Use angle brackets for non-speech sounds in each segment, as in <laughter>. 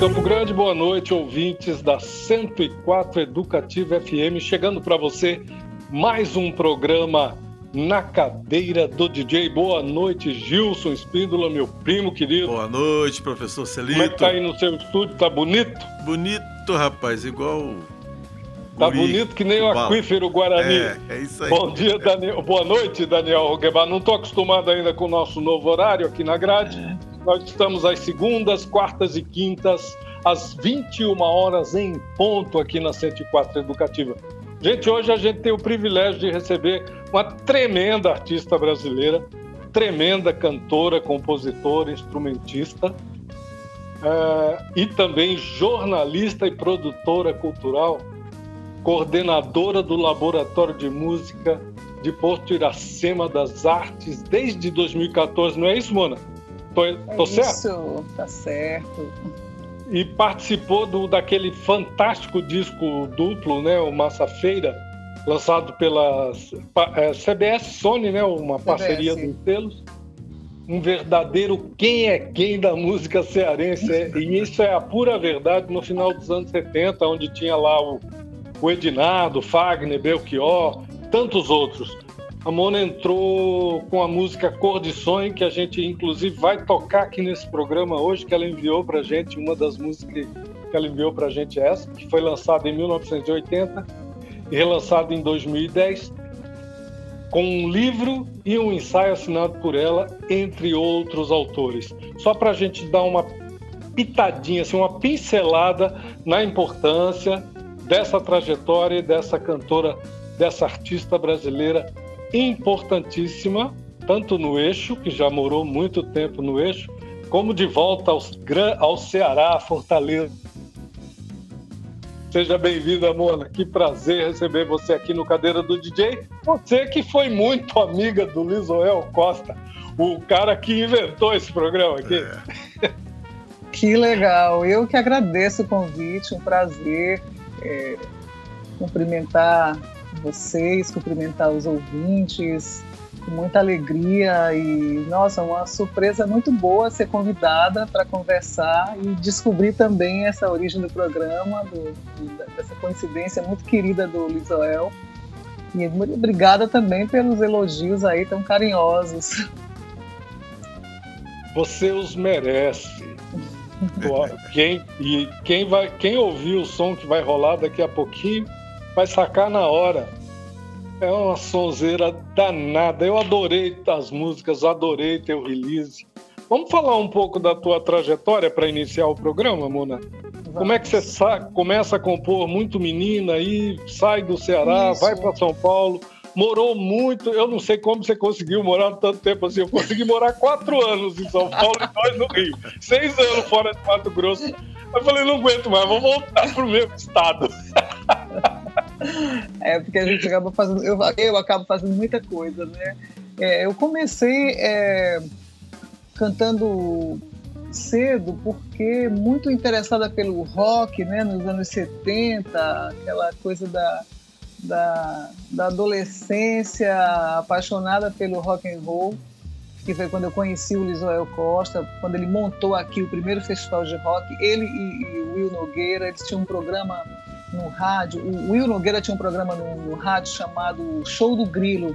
Campo Grande, boa noite, ouvintes da 104 Educativa FM, chegando para você mais um programa na cadeira do DJ. Boa noite, Gilson Espíndola, meu primo querido. Boa noite, professor Celito. Como é que tá aí no seu estúdio? Tá bonito? Bonito, rapaz, igual. Tá Guri, bonito que nem o aquífero Guarani. É, é isso aí. Bom dia, Daniel. Boa noite, Daniel Roquebar. Não tô acostumado ainda com o nosso novo horário aqui na grade. É. Nós estamos às segundas, quartas e quintas, às 21 horas em ponto aqui na 104 Educativa. Gente, hoje a gente tem o privilégio de receber uma tremenda artista brasileira, tremenda cantora, compositora, instrumentista é, e também jornalista e produtora cultural, coordenadora do Laboratório de Música de Porto Iracema das Artes desde 2014, não é isso, Mona? Tô, tô é certo? Isso, tá certo e participou do, daquele fantástico disco duplo, né, o Massa Feira, lançado pela é, CBS Sony, né, uma CBS. parceria dos selos. Um verdadeiro quem é quem da música cearense. É, e isso é a pura verdade no final dos anos 70, onde tinha lá o, o Edinardo, Fagner, Belchior, tantos outros. A Mona entrou com a música Cor de Sonho, que a gente inclusive vai tocar aqui nesse programa hoje, que ela enviou para gente, uma das músicas que ela enviou para gente é essa, que foi lançada em 1980 e relançada em 2010, com um livro e um ensaio assinado por ela, entre outros autores. Só para a gente dar uma pitadinha, assim, uma pincelada na importância dessa trajetória e dessa cantora, dessa artista brasileira importantíssima, tanto no eixo, que já morou muito tempo no eixo, como de volta ao Ceará, Fortaleza. Seja bem-vinda, Mona. Que prazer receber você aqui no Cadeira do DJ. Você que foi muito amiga do Lisoel Costa, o cara que inventou esse programa aqui. É. Que legal. Eu que agradeço o convite, um prazer é, cumprimentar vocês, cumprimentar os ouvintes com muita alegria e, nossa, uma surpresa muito boa ser convidada para conversar e descobrir também essa origem do programa, do, dessa coincidência muito querida do Lisoel. E muito obrigada também pelos elogios aí tão carinhosos. Você os merece. <laughs> quem, e quem, vai, quem ouvir o som que vai rolar daqui a pouquinho vai sacar na hora. É uma sonzeira danada. Eu adorei as músicas, adorei teu release. Vamos falar um pouco da tua trajetória para iniciar o programa, Mona? Como é que você começa a compor muito menina aí, sai do Ceará, Isso. vai para São Paulo, morou muito. Eu não sei como você conseguiu morar tanto tempo assim. Eu consegui morar quatro anos em São Paulo e dois no Rio. Seis anos fora de Mato Grosso. Eu falei, não aguento mais, vou voltar pro mesmo estado. <laughs> <laughs> É, porque a gente acaba fazendo, eu, eu acabo fazendo muita coisa, né? É, eu comecei é, cantando cedo porque muito interessada pelo rock, né, nos anos 70, aquela coisa da, da, da adolescência apaixonada pelo rock and roll, que foi quando eu conheci o Lisoel Costa, quando ele montou aqui o primeiro festival de rock, ele e, e o Will Nogueira, eles tinham um programa no rádio. O Will Nogueira tinha um programa no, no rádio chamado Show do Grilo.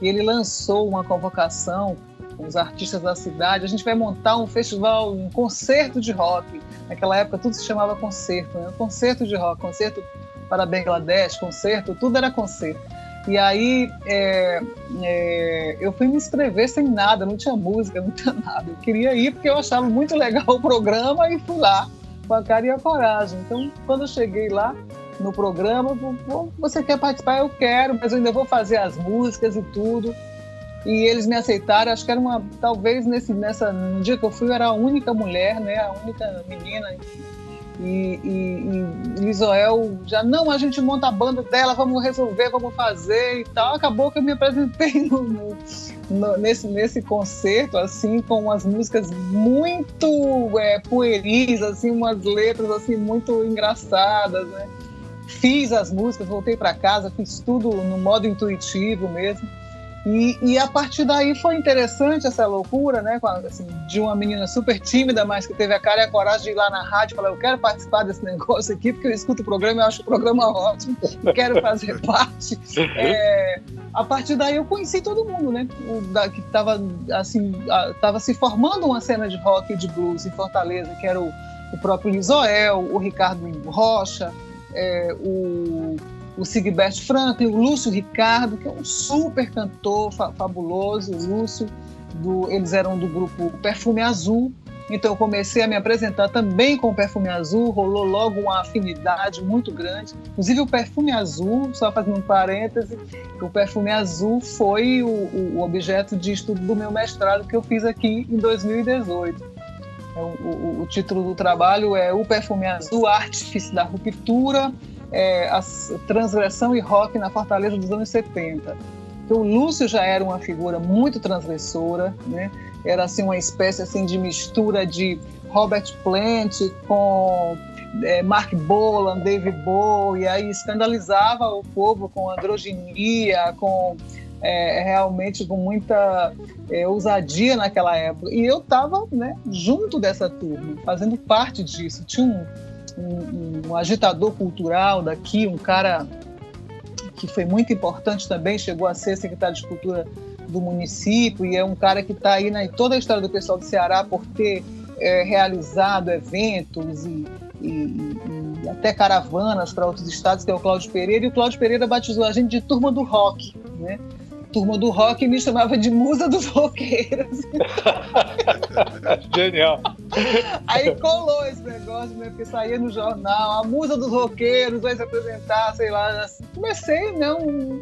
E ele lançou uma convocação com os artistas da cidade. A gente vai montar um festival, um concerto de rock. Naquela época tudo se chamava concerto, né? Concerto de rock, concerto para Bangladesh, concerto, tudo era concerto. E aí é, é, eu fui me inscrever sem nada, não tinha música, não tinha nada. Eu queria ir porque eu achava muito legal o programa e fui lá com a cara e a coragem. Então, quando eu cheguei lá no programa, você quer participar? Eu quero, mas eu ainda vou fazer as músicas e tudo. E eles me aceitaram, acho que era uma, talvez nesse, nessa, no dia que eu fui, eu era a única mulher, né, a única menina. E, e, e já, não, a gente monta a banda dela, vamos resolver, vamos fazer e tal. Acabou que eu me apresentei <laughs> no, no, nesse, nesse concerto, assim, com umas músicas muito é, pueris, assim, umas letras assim muito engraçadas, né? Fiz as músicas, voltei para casa, fiz tudo no modo intuitivo mesmo. E, e, a partir daí foi interessante essa loucura, né? Assim, de uma menina super tímida, mas que teve a cara e a coragem de ir lá na rádio e falar: Eu quero participar desse <laughs> negócio aqui, porque eu escuto o programa e acho o programa ótimo, quero fazer <laughs> parte. É, a partir daí eu conheci todo mundo, né? O, da, que estava assim, tava se formando uma cena de rock e de blues em Fortaleza, que era o, o próprio Lisoel, o Ricardo Rocha, é, o o Sigbert Franklin, o Lúcio Ricardo, que é um super cantor fa fabuloso, o Lúcio, do, eles eram do grupo Perfume Azul, então eu comecei a me apresentar também com o Perfume Azul, rolou logo uma afinidade muito grande. Inclusive o Perfume Azul, só fazendo um parêntese, o Perfume Azul foi o, o objeto de estudo do meu mestrado que eu fiz aqui em 2018. É, o, o, o título do trabalho é O Perfume Azul, Artífice da Ruptura, é, a transgressão e rock na Fortaleza dos anos 70. Então, o Lúcio já era uma figura muito transgressora, né? Era assim uma espécie assim de mistura de Robert Plant com é, Mark Bolan, David Bowie, e aí escandalizava o povo com androginia, com é, realmente com muita é, ousadia naquela época. E eu estava né, junto dessa turma, fazendo parte disso. Tinha um, um, um agitador cultural daqui, um cara que foi muito importante também, chegou a ser secretário de Cultura do município e é um cara que está aí na toda a história do pessoal do Ceará por ter é, realizado eventos e, e, e, até caravanas para outros estados, que é o Cláudio Pereira, e o Cláudio Pereira batizou a gente de turma do rock, né? Turma do rock me chamava de musa dos roqueiros. <laughs> Genial. Aí colou esse negócio, né? Porque saía no jornal, a musa dos roqueiros vai se apresentar, sei lá. Comecei, né? Um,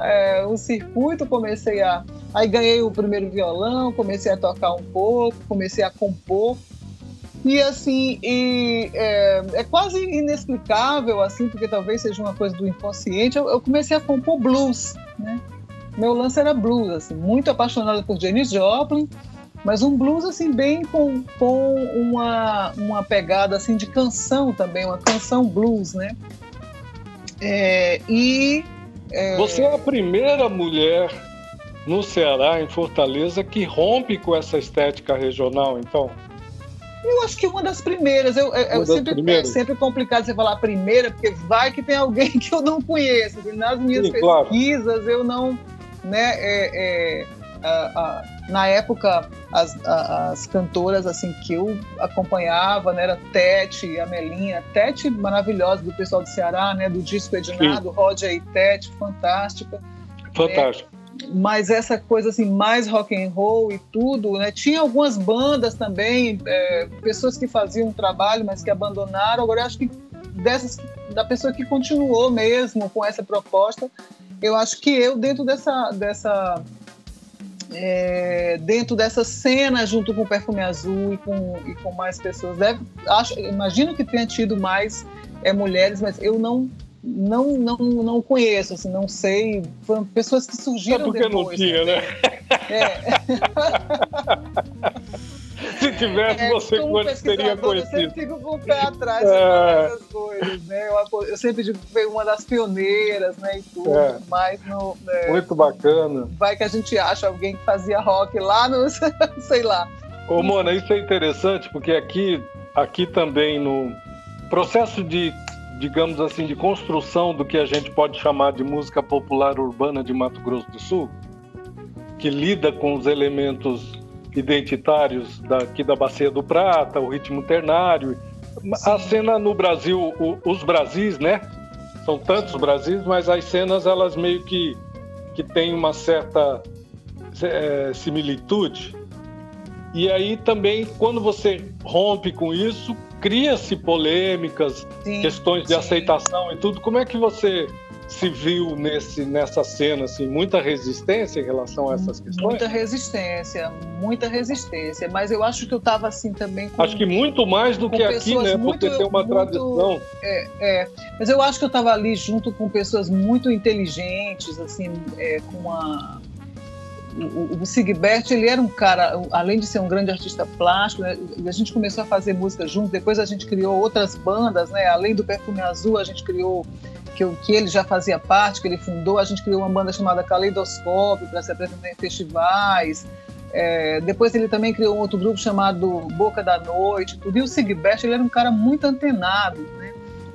é, um circuito, comecei a. Aí ganhei o primeiro violão, comecei a tocar um pouco, comecei a compor. E assim, e, é, é, quase inexplicável, assim, porque talvez seja uma coisa do inconsciente. Eu, eu comecei a compor blues, né? Meu lance era blues, assim, muito apaixonada por Janis Joplin, mas um blues assim bem com, com uma, uma pegada assim de canção também, uma canção blues, né? É, e é... você é a primeira mulher no Ceará, em Fortaleza, que rompe com essa estética regional, então. Eu acho que uma das primeiras. Eu, eu sempre, é primeiras. é sempre complicado você falar a primeira, porque vai que tem alguém <laughs> que eu não conheço. Nas minhas Sim, pesquisas, claro. eu não né? É, é, a, a, na época, as, a, as cantoras assim que eu acompanhava, né, era Tete, Amelinha, Tete maravilhosa do pessoal do Ceará, né, do disco Edinado, Roger e Tete, fantástica. Fantástico. Né? Mas essa coisa assim mais rock and roll e tudo, né? Tinha algumas bandas também, é, pessoas que faziam um trabalho, mas que abandonaram. Agora eu acho que dessas da pessoa que continuou mesmo com essa proposta eu acho que eu, dentro dessa, dessa é, dentro dessa cena, junto com o Perfume Azul e com, e com mais pessoas, deve, acho, imagino que tenha tido mais é, mulheres, mas eu não não, não, não conheço, assim, não sei. Foram pessoas que surgiram é porque depois. não tinha, né? É. <laughs> <laughs> Se tivesse, é, você teria conhecido? Eu sempre fico com o pé atrás é... dessas coisas, né? Eu, eu, sempre digo que foi uma das pioneiras, né? E tudo, é. mas no, né, Muito bacana. Vai que a gente acha alguém que fazia rock lá no, <laughs> sei lá. Ô, Mona, isso é interessante, porque aqui, aqui também no processo de, digamos assim, de construção do que a gente pode chamar de música popular urbana de Mato Grosso do Sul, que lida com os elementos identitários daqui da Bacia do Prata, o ritmo ternário. Sim. A cena no Brasil, o, os Brasis, né? São tantos Brasis, mas as cenas elas meio que, que têm uma certa é, similitude. E aí também, quando você rompe com isso, cria-se polêmicas, sim, questões de sim. aceitação e tudo. Como é que você se viu nesse, nessa cena, assim, muita resistência em relação a essas questões? Muita resistência, muita resistência. Mas eu acho que eu estava assim também. Com, acho que muito mais do que aqui, né? Muito, Porque tem uma muito, tradição. É, é, mas eu acho que eu estava ali junto com pessoas muito inteligentes, assim, é, com uma o, o Sigbert, ele era um cara, além de ser um grande artista plástico, né, a gente começou a fazer música junto, depois a gente criou outras bandas, né, além do Perfume Azul, a gente criou que, que ele já fazia parte, que ele fundou. A gente criou uma banda chamada Caleidoscópio para se apresentar em festivais. É, depois ele também criou um outro grupo chamado Boca da Noite. Tudo. E o Sigbert ele era um cara muito antenado, né?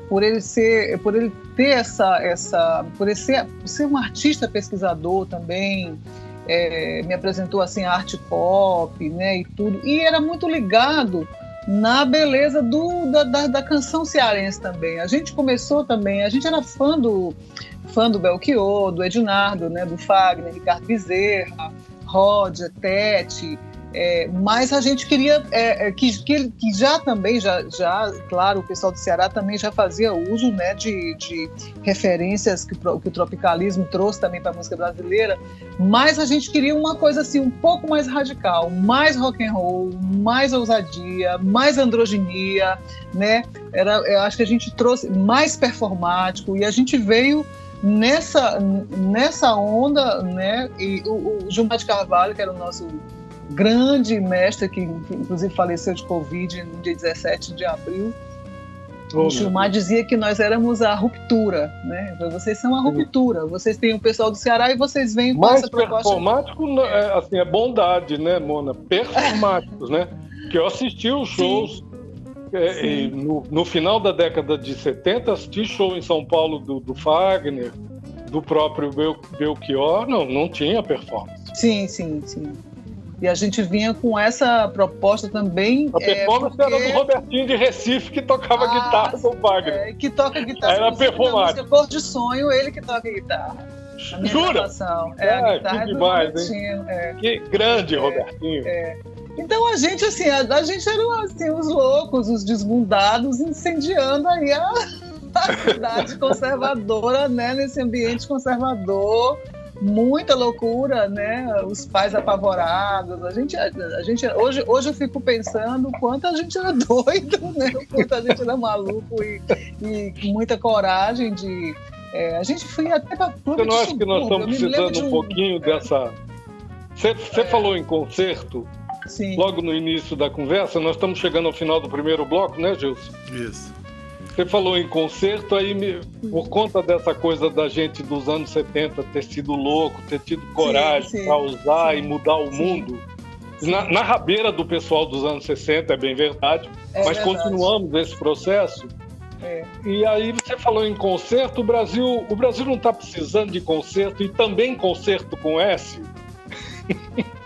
por ele ser, por ele ter essa, essa, por ele ser, ser um artista pesquisador também, é, me apresentou assim a arte pop, né, e tudo, e era muito ligado na beleza do, da, da, da, canção cearense também. A gente começou também, a gente era fã do, fã do Belchior, do Ednardo, né, do Fagner, Ricardo Bezerra, Roger, Tete, é, mas a gente queria é, é, que, que, que, já também, já, já, claro, o pessoal do Ceará também já fazia uso né, de, de referências que, que o tropicalismo trouxe também para a música brasileira, mas a gente queria uma coisa assim um pouco mais radical, mais rock and roll, mais ousadia, mais androginia, né? Era, eu acho que a gente trouxe mais performático e a gente veio nessa nessa onda, né? E o, o Gilmar de Carvalho, que era o nosso grande mestre que inclusive faleceu de Covid no dia 17 de abril. Oh, o Gilmar dizia que nós éramos a ruptura, né? Vocês são a ruptura. Vocês têm o pessoal do Ceará e vocês vêm com Mais essa proposta. performático, é, assim, é bondade, né, Mona? Performáticos, né? Que eu assisti os shows é, no, no, final da década de 70, assisti show em São Paulo do, do Fagner, do próprio Bel, Belchior, não, não tinha performance. Sim, sim, sim. E a gente vinha com essa proposta também. A performance é, porque... era do Robertinho de Recife, que tocava ah, guitarra com o Wagner. É, que toca guitarra. Era performático. Cor de sonho, ele que toca guitarra. Jura? É, é, a guitarra que demais, hein? É. Que grande, é, Robertinho. É. Então a gente, assim, a, a, gente era assim, os loucos, os desbundados, incendiando aí a, <laughs> a cidade conservadora, né? Nesse ambiente conservador muita loucura, né? Os pais apavorados. A gente, a, gente hoje, hoje eu fico pensando o quanto a gente era <laughs> doido, né? O quanto a gente era maluco e, e com muita coragem de. É, a gente foi até para clube. Eu não acho que nós estamos precisando um, um pouquinho dessa. Você, você é... falou em concerto. Sim. Logo no início da conversa, nós estamos chegando ao final do primeiro bloco, né, Gilson? Isso. Você falou em concerto, aí me, por conta dessa coisa da gente dos anos 70 ter sido louco, ter tido coragem para usar sim, e mudar o mundo. Na, na, rabeira do pessoal dos anos 60, é bem verdade, é mas verdade. continuamos esse processo. É. E aí você falou em concerto, o Brasil, o Brasil não está precisando de concerto e também concerto com S.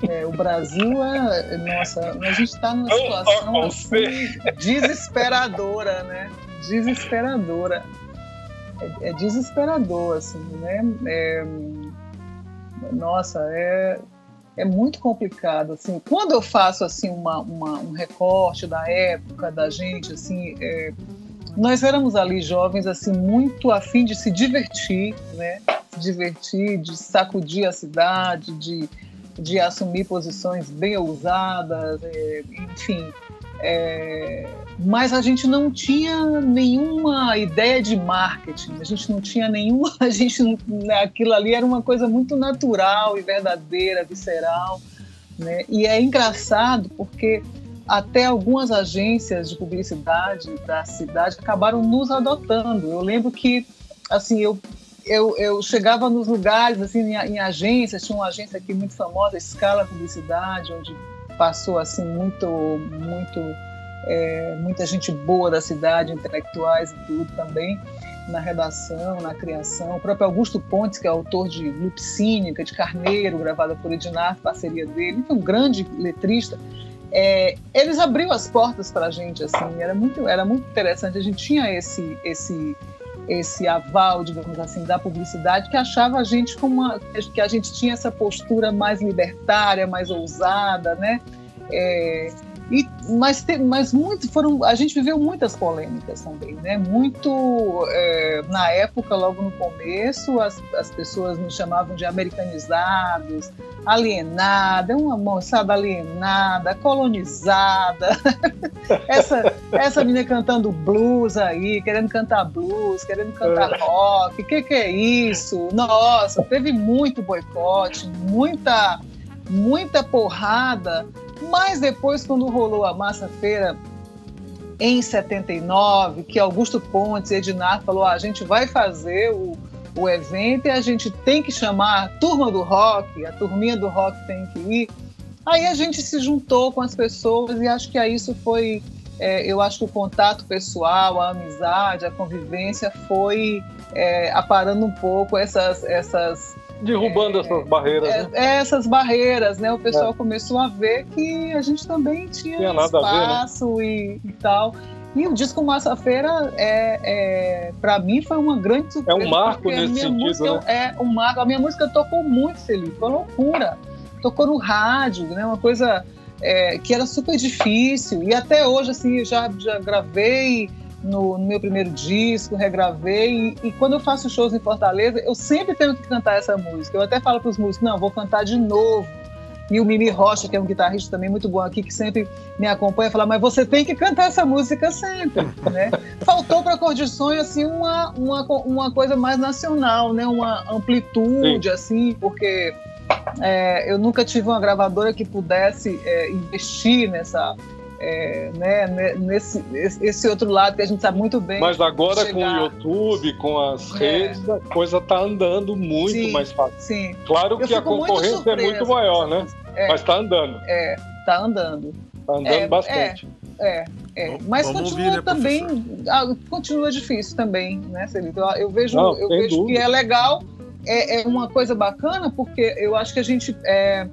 É, o Brasil é. Nossa, a gente está numa situação assim, <laughs> desesperadora, né? Desesperadora. É, é desesperador, assim, né? É, nossa, é, é muito complicado, assim. Quando eu faço, assim, uma, uma um recorte da época da gente, assim, é, nós éramos ali jovens, assim, muito afim de se divertir, né? Se divertir, de sacudir a cidade, de, de assumir posições bem ousadas, é, enfim é, mas a gente não tinha nenhuma ideia de marketing, a gente não tinha nenhuma, <laughs> a gente né, aquilo ali era uma coisa muito natural e verdadeira, visceral, né? E é engraçado porque até algumas agências de publicidade da cidade acabaram nos adotando. Eu lembro que assim eu eu, eu chegava nos lugares assim em, em agências, tinha uma agência aqui muito famosa, Escala Publicidade, onde passou assim muito, muito, é, muita gente boa da cidade, intelectuais e tudo também na redação, na criação. O próprio Augusto Pontes, que é autor de Loop Cínica, de Carneiro, gravada por Edinar, parceria dele, é um grande letrista. É, eles abriram as portas para a gente, assim, era muito, era muito interessante. A gente tinha esse, esse esse aval, digamos assim, da publicidade, que achava a gente como uma, que a gente tinha essa postura mais libertária, mais ousada, né? É, e, mas, mas muito foram a gente viveu muitas polêmicas também né? Muito é, na época logo no começo as, as pessoas nos chamavam de americanizados alienada uma moçada alienada colonizada. <laughs> Essa essa menina cantando blues aí querendo cantar blues querendo cantar é. rock que que é isso? Nossa teve muito boicote muita muita porrada mas depois, quando rolou a massa feira em 79, que Augusto Pontes e Ednar falou: ah, a gente vai fazer o, o evento e a gente tem que chamar a turma do rock, a turminha do rock tem que ir. Aí a gente se juntou com as pessoas e acho que isso foi, é, eu acho que o contato pessoal, a amizade, a convivência foi é, aparando um pouco essas, essas derrubando é, essas barreiras. É, né? É, essas barreiras, né? O pessoal é. começou a ver que a gente também tinha, tinha espaço ver, né? e, e, tal. E o disco Massa Feira, é, é para mim, foi uma grande surpresa. É um marco nesse sentido, música, né? É um marco. A minha música tocou muito, Felipe, foi uma loucura. Tocou no rádio, né? Uma coisa é, que era super difícil. E até hoje, assim, eu já, já gravei no, no meu primeiro disco, regravei. E, e, quando eu faço shows em Fortaleza, eu sempre tenho que cantar essa música. Eu até falo para os músicos: não, vou cantar de novo. E o Mimi Rocha, que é um guitarrista também muito bom aqui, que sempre me acompanha, fala: mas você tem que cantar essa música sempre. <laughs> né? Faltou para Cor de Sonho assim, uma, uma, uma coisa mais nacional, né? uma amplitude, Sim. assim, porque. É, eu nunca tive uma gravadora que pudesse é, investir nessa, é, né, nesse esse outro lado que a gente sabe muito bem. Mas agora chegar. com o YouTube, com as é. redes, a coisa está andando muito sim, mais fácil. Sim. Claro que a concorrência muito é muito maior, né? É, mas está andando. É, está andando. Está andando é, bastante. É, é. Mas Vamos continua ouvir, né, também, ah, continua difícil também, né, Celito? Eu, eu vejo, Não, eu vejo que é legal, é, é, uma coisa bacana, porque eu acho que a gente é,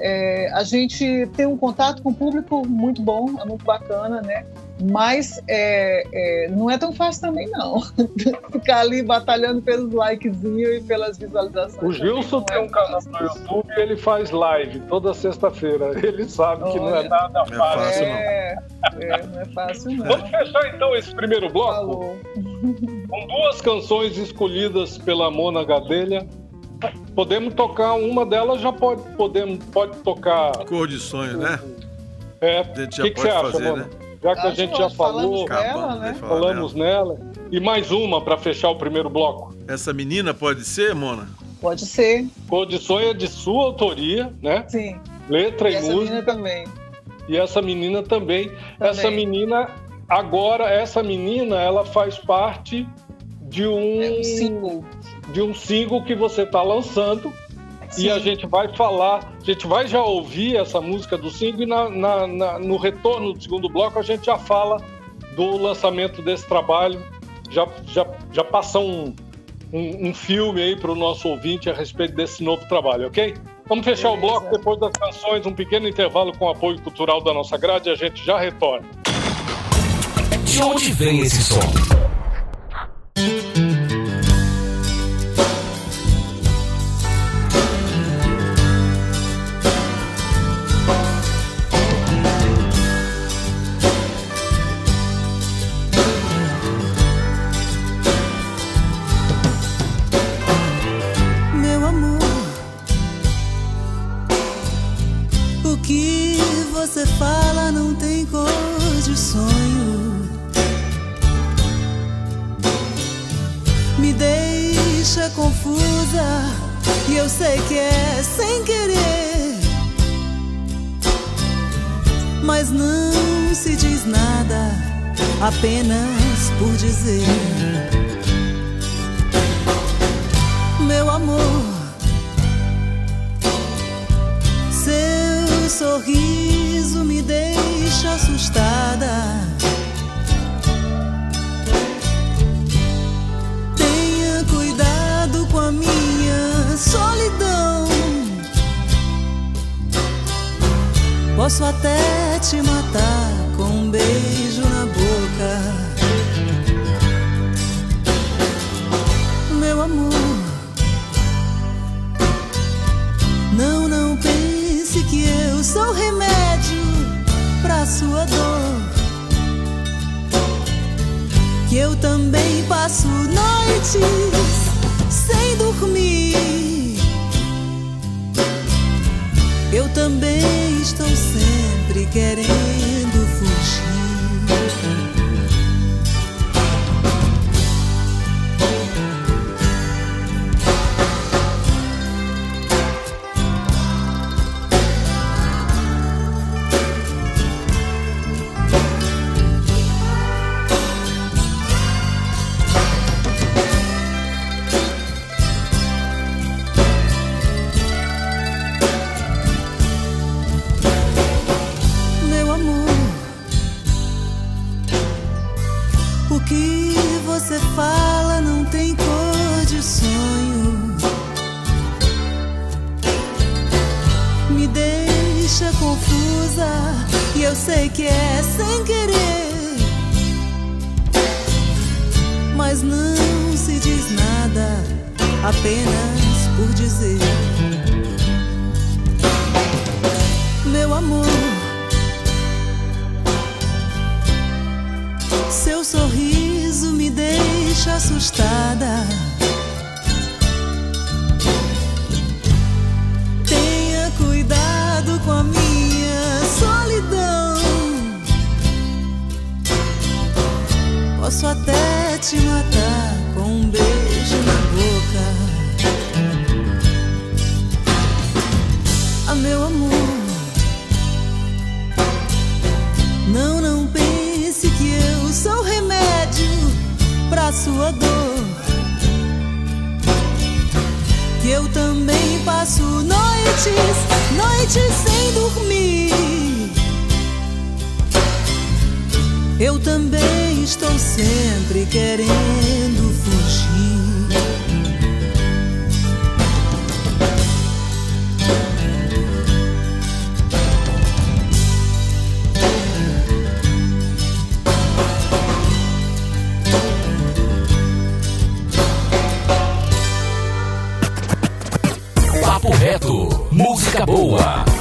é, a gente tem um contato com o público muito bom, é muito bacana, né? Mas é, é, não é tão fácil também, não. <laughs> Ficar ali batalhando pelos likezinhos e pelas visualizações. O Gilson tem é um canal no YouTube e ele faz live toda sexta-feira. Ele sabe Olha, que não é nada fácil. Não é, fácil, não. É, não é fácil, não. Vamos fechar então esse primeiro bloco? Falou. Com duas canções escolhidas pela Mona Gadelha Podemos tocar uma delas, já pode, podemos, pode tocar. Cor de sonho, né? É. O que, que você acha, fazer, mano? Né? Já que a gente já falou, nela, né? falamos nela. nela. E mais uma para fechar o primeiro bloco. Essa menina pode ser, Mona? Pode ser. Cor de sonho é de sua autoria, né? Sim. Letra e, e essa música. Menina também. E essa menina também. também. Essa menina, agora, essa menina, ela faz parte de um. É um single de um single que você está lançando. Sim. E a gente vai falar, a gente vai já ouvir essa música do single e na, na, na, no retorno do segundo bloco a gente já fala do lançamento desse trabalho, já, já, já passa um, um, um filme aí para o nosso ouvinte a respeito desse novo trabalho, ok? Vamos fechar Beleza. o bloco depois das canções, um pequeno intervalo com apoio cultural da nossa grade e a gente já retorna. De onde vem esse som? Dizer: sou remédio pra sua dor. Que eu também passo noites sem dormir. Eu também estou sempre querendo música boa.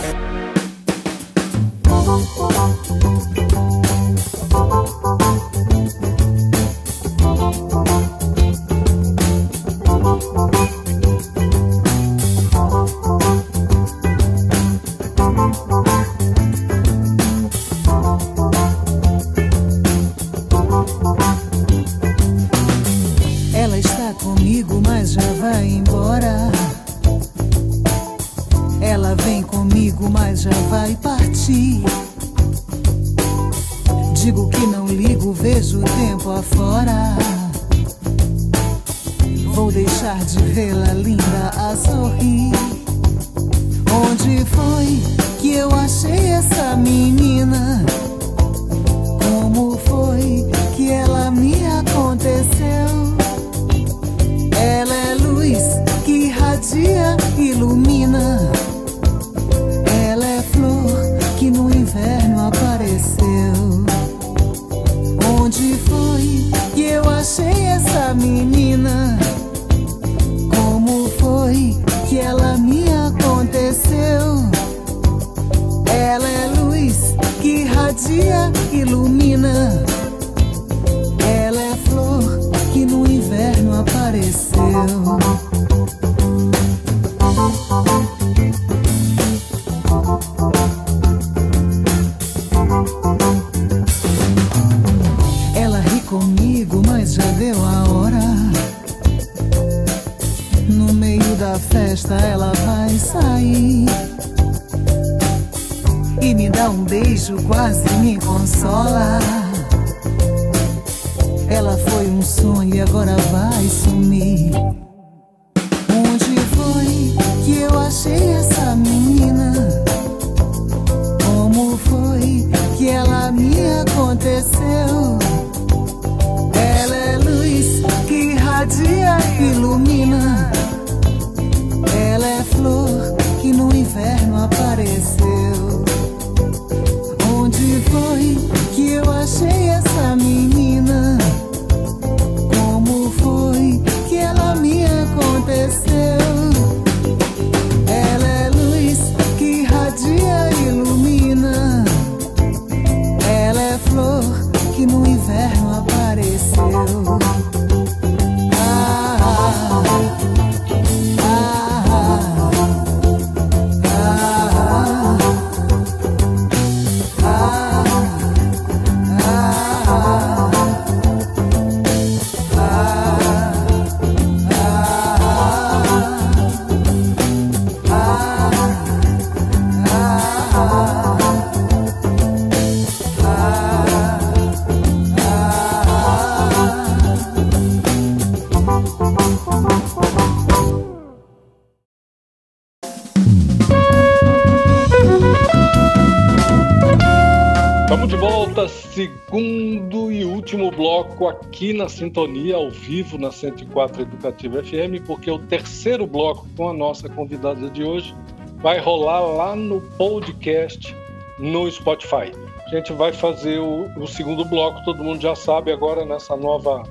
Bloco aqui na Sintonia, ao vivo, na 104 Educativa FM, porque o terceiro bloco com a nossa convidada de hoje vai rolar lá no podcast no Spotify. A gente vai fazer o, o segundo bloco, todo mundo já sabe agora nessa nova,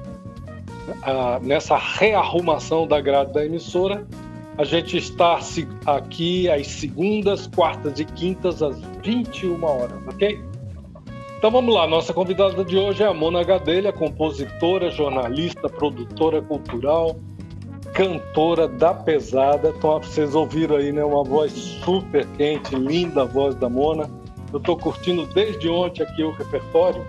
a, nessa rearrumação da grade da emissora. A gente está aqui às segundas, quartas e quintas às 21 horas, ok? Então vamos lá, nossa convidada de hoje é a Mona Gadelha, compositora, jornalista, produtora cultural, cantora da pesada. Então vocês ouviram aí, né, uma voz super quente, linda a voz da Mona. Eu estou curtindo desde ontem aqui o repertório.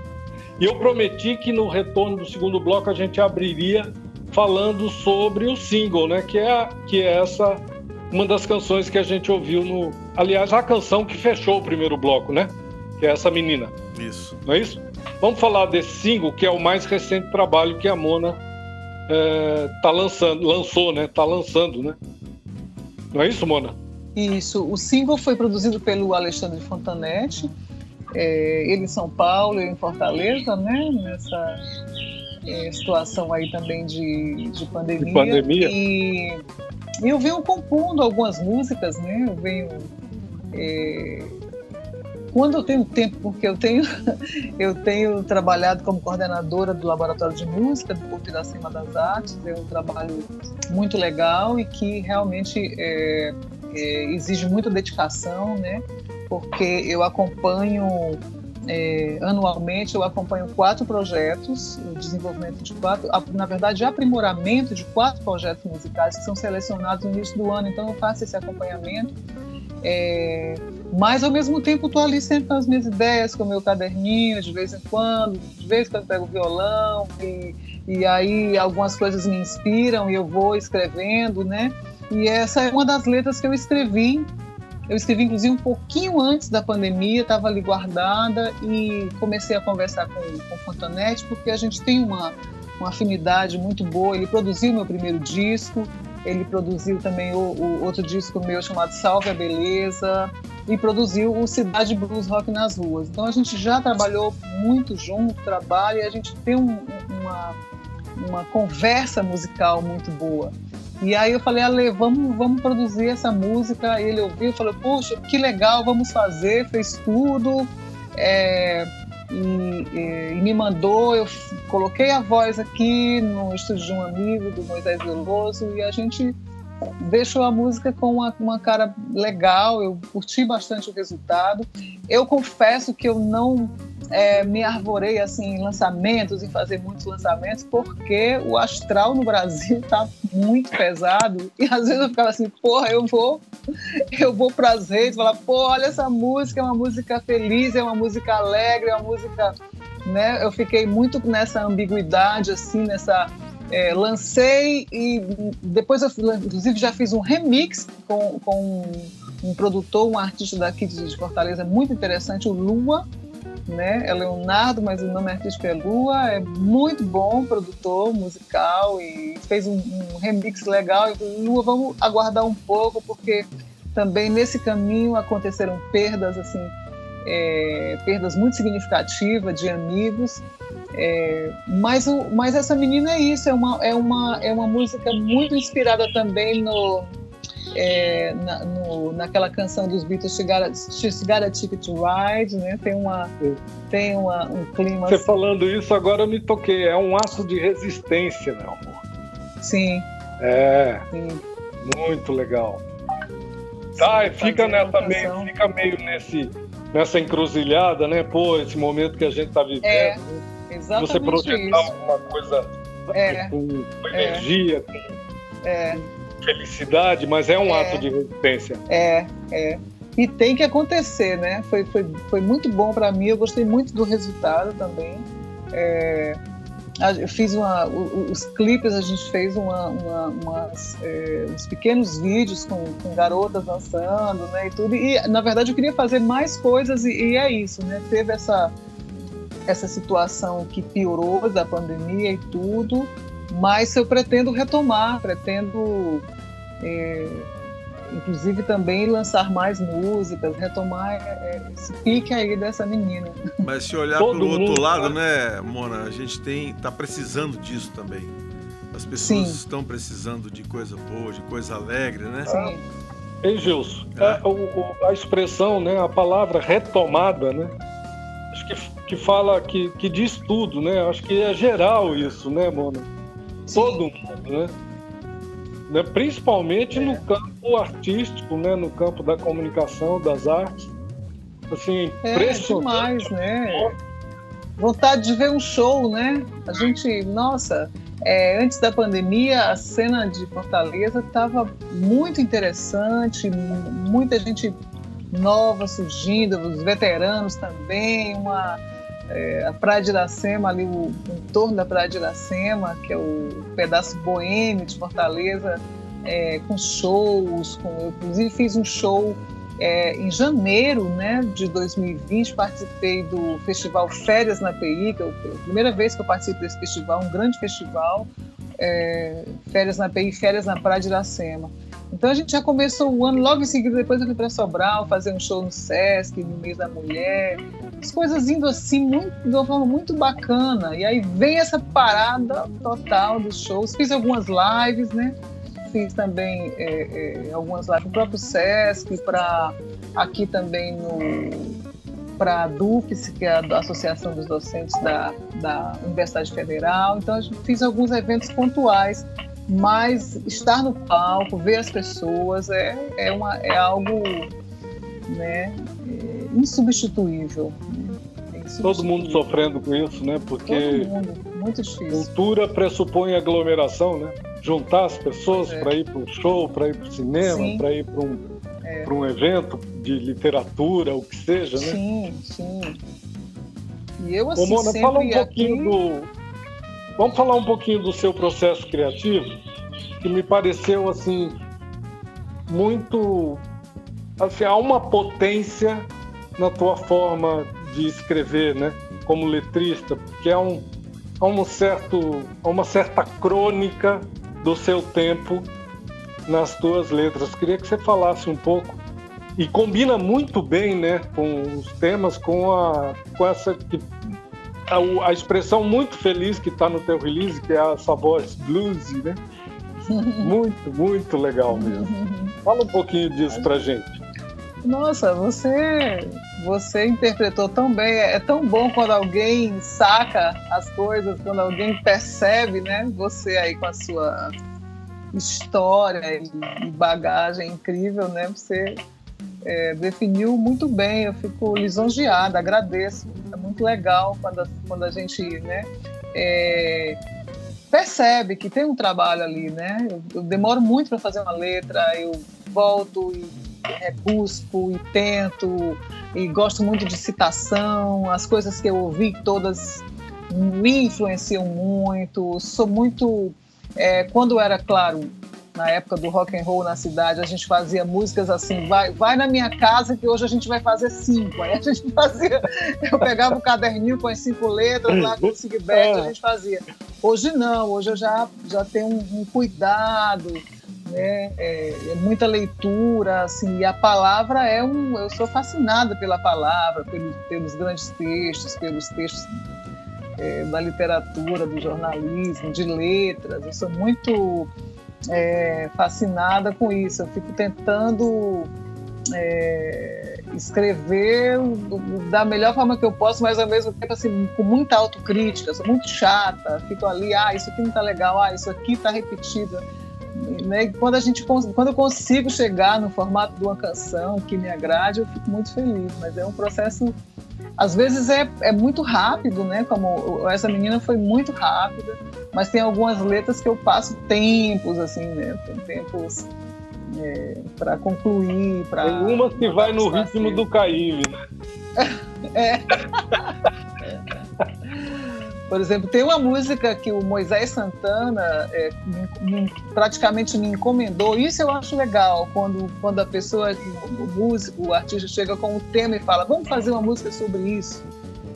E eu prometi que no retorno do segundo bloco a gente abriria falando sobre o single, né, que é que é essa uma das canções que a gente ouviu no, aliás, a canção que fechou o primeiro bloco, né? Que é essa menina. Isso. Não é isso? Vamos falar desse single, que é o mais recente trabalho que a Mona é, tá lançando, lançou, né? Tá lançando, né? Não é isso, Mona? Isso. O single foi produzido pelo Alexandre Fontanetti, é, ele em São Paulo, eu em Fortaleza, né? Nessa é, situação aí também de, de pandemia. De pandemia. E eu venho compondo algumas músicas, né? Eu venho é, quando eu tenho tempo, porque eu tenho, <laughs> eu tenho trabalhado como coordenadora do Laboratório de Música do Porto Iracema das Artes, é um trabalho muito legal e que realmente é, é, exige muita dedicação, né? Porque eu acompanho é, anualmente eu acompanho quatro projetos, o desenvolvimento de quatro, na verdade, aprimoramento de quatro projetos musicais que são selecionados no início do ano. Então eu faço esse acompanhamento. É, mas ao mesmo tempo estou ali sempre com as minhas ideias, com o meu caderninho, de vez em quando, de vez em quando pego o violão e, e aí algumas coisas me inspiram e eu vou escrevendo, né? E essa é uma das letras que eu escrevi. Eu escrevi inclusive um pouquinho antes da pandemia, estava ali guardada e comecei a conversar com, com o Fontanete porque a gente tem uma, uma afinidade muito boa. Ele produziu meu primeiro disco, ele produziu também o, o, outro disco meu chamado Salve a Beleza e produziu o Cidade Blues Rock nas Ruas. Então a gente já trabalhou muito junto, trabalha e a gente tem um, uma, uma conversa musical muito boa. E aí eu falei, Ale, vamos, vamos produzir essa música. Ele ouviu falou, poxa, que legal, vamos fazer, fez tudo. É, e, e, e, me mandou, eu coloquei a voz aqui no estúdio de um amigo, do Moisés Veloso, e a gente deixou a música com uma, uma cara legal, eu curti bastante o resultado. Eu confesso que eu não é, me arvorei assim, em lançamentos, em fazer muitos lançamentos, porque o astral no Brasil <laughs> tá muito pesado. E às vezes eu ficava assim, porra, eu vou, eu vou para as redes falar, pô, olha essa música, é uma música feliz, é uma música alegre, é uma música. Né? Eu fiquei muito nessa ambiguidade, assim, nessa. É, lancei e depois eu inclusive já fiz um remix com, com um produtor, um artista daqui de Fortaleza muito interessante, o Lua, né? É Leonardo, mas o nome artístico é Lua. É muito bom, produtor musical e fez um, um remix legal. E Lua, vamos aguardar um pouco, porque também nesse caminho aconteceram perdas, assim, é, perdas muito significativas de amigos. É, mas, o, mas essa menina é isso, é uma, é, uma, é uma música muito inspirada também no, é, na, no, naquela canção dos Beatles She's Got a Ticket to Ride, né? Tem, uma, tem uma, um clima. Você assim. falando isso, agora eu me toquei. É um aço de resistência, meu amor. Sim. É. Sim. Muito legal. Tá, Sim, fica nessa meio, fica meio nesse, nessa encruzilhada, né? Pô, esse momento que a gente tá vivendo. É, exatamente Você projetar isso. alguma coisa é, com, com energia, é. com, é felicidade, mas é um é, ato de resistência. É, é. E tem que acontecer, né? Foi, foi, foi muito bom para mim, eu gostei muito do resultado também. É, eu fiz uma, os clipes, a gente fez uma, uma, umas, é, uns pequenos vídeos com, com, garotas dançando, né, e tudo. E na verdade eu queria fazer mais coisas e, e, é isso, né? Teve essa essa situação que piorou da pandemia e tudo, mas eu pretendo retomar, pretendo, é, inclusive também lançar mais músicas, retomar é, esse pique aí dessa menina. Mas se olhar Todo pelo outro lado, né, Mona, a gente tem, tá precisando disso também. As pessoas Sim. estão precisando de coisa boa, de coisa alegre, né? Sim. Ei, Gilson, é. a, é, a, expressão, né, a palavra retomada, né? Que, que fala, que, que diz tudo, né? Acho que é geral isso, né, Mona? Todo mundo, né? né? Principalmente é. no campo artístico, né? No campo da comunicação, das artes. Assim, é, demais, né? Vontade de ver um show, né? A gente, nossa, é, antes da pandemia, a cena de Fortaleza estava muito interessante, muita gente nova surgindo, os veteranos também, uma, é, a Praia de Iracema, ali o, entorno da Praia de Iracema, que é o pedaço boêmio de Fortaleza, é, com shows, com, eu inclusive fiz um show é, em janeiro né, de 2020, participei do festival Férias na PI, que é a primeira vez que eu participo desse festival, um grande festival, é, Férias na PI, Férias na Praia de Iracema. Então a gente já começou o ano, logo em seguida, depois eu fui para Sobral, fazer um show no Sesc, no mês da mulher, as coisas indo assim muito, de uma forma muito bacana. E aí vem essa parada total dos shows. Fiz algumas lives, né? fiz também é, é, algumas lives no próprio SESC, para aqui também no para a DUFES, que é a Associação dos Docentes da, da Universidade Federal. Então, fiz alguns eventos pontuais, mas estar no palco, ver as pessoas, é, é, uma, é algo né, é insubstituível. Né? É insubstituível. Todo mundo sofrendo com isso, né? Porque cultura pressupõe aglomeração, né? juntar as pessoas é. para ir para um show, para ir para o cinema, para ir para um, é. um evento de literatura, o que seja, né? Sim, sim. E eu assim, Ô, Mona, fala um pouquinho aqui... do. Vamos falar um pouquinho do seu processo criativo, que me pareceu assim muito assim, há uma potência na tua forma de escrever, né? Como letrista, porque há um, há um certo, há uma certa crônica do seu tempo nas tuas letras. Queria que você falasse um pouco e combina muito bem, né, com os temas, com a com essa a, a expressão muito feliz que está no teu release, que é essa voz blues, né? <laughs> muito, muito legal mesmo. Fala um pouquinho disso pra gente. Nossa, você você interpretou tão bem. É tão bom quando alguém saca as coisas, quando alguém percebe, né? Você aí com a sua história e bagagem incrível, né? Você é, definiu muito bem. Eu fico lisonjeada, agradeço. É muito legal quando a, quando a gente, né? É, percebe que tem um trabalho ali, né? Eu, eu demoro muito para fazer uma letra, eu volto e é, busco e tento e gosto muito de citação. As coisas que eu ouvi todas me influenciam muito. Sou muito é, quando era claro na época do rock and roll na cidade, a gente fazia músicas assim, vai, vai na minha casa que hoje a gente vai fazer cinco. Aí a gente <laughs> fazia, eu pegava o um caderninho com as cinco letras lá com o Sigbert, a gente fazia. Hoje não, hoje eu já, já tenho um, um cuidado, né? É, é, muita leitura, assim, e a palavra é um. Eu sou fascinada pela palavra, pelos, pelos grandes textos, pelos textos é, da literatura, do jornalismo, de letras. Eu sou muito é, fascinada com isso. Eu fico tentando é, escrever da melhor forma que eu posso, mas ao mesmo tempo assim, com muita autocrítica. Sou muito chata, fico ali, ah, isso aqui não está legal, ah, isso aqui está repetido né? Quando a gente quando eu consigo chegar no formato de uma canção que me agrade, eu fico muito feliz. Mas é um processo, às vezes é, é muito rápido, né? Como essa menina foi muito rápida, mas tem algumas letras que eu passo tempos assim, né? Tem tempos é, para concluir, para. Tem uma que vai no ritmo do Caíve, né? <laughs> é. <laughs> Por exemplo, tem uma música que o Moisés Santana é, me, me, praticamente me encomendou. Isso eu acho legal, quando, quando a pessoa, o músico, o artista chega com um tema e fala: vamos fazer uma música sobre isso.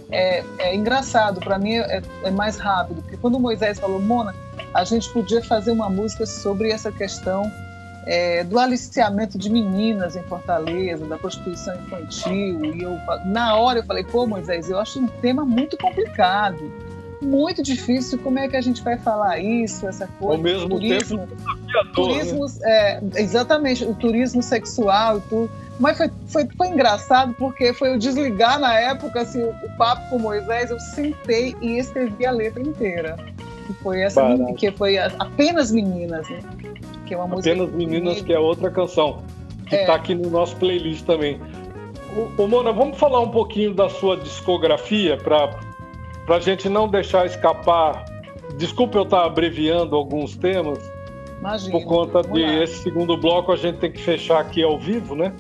É, é engraçado, para mim é, é, mais rápido, porque quando o Moisés falou, Mona, a gente podia fazer uma música sobre essa questão é, do aliciamento de meninas em Fortaleza, da prostituição infantil. E eu, na hora eu falei, pô, Moisés, eu acho um tema muito complicado muito difícil. Como é que a gente vai falar isso, essa coisa? Ao mesmo turismo, tempo, turismo, né? é, exatamente, o turismo sexual e tudo. Mas foi, foi, foi engraçado porque foi eu desligar na época assim, o, o papo com Moisés, eu sentei e escrevi a letra inteira. Que foi essa, Barato. que foi apenas meninas, né? Que é uma música. Apenas meninas, que é outra canção que está é. aqui no nosso playlist também. O Mona, vamos falar um pouquinho da sua discografia para a gente não deixar escapar. Desculpa eu estar abreviando alguns temas. Imagina, por conta de lá. esse segundo bloco a gente tem que fechar aqui ao vivo, né?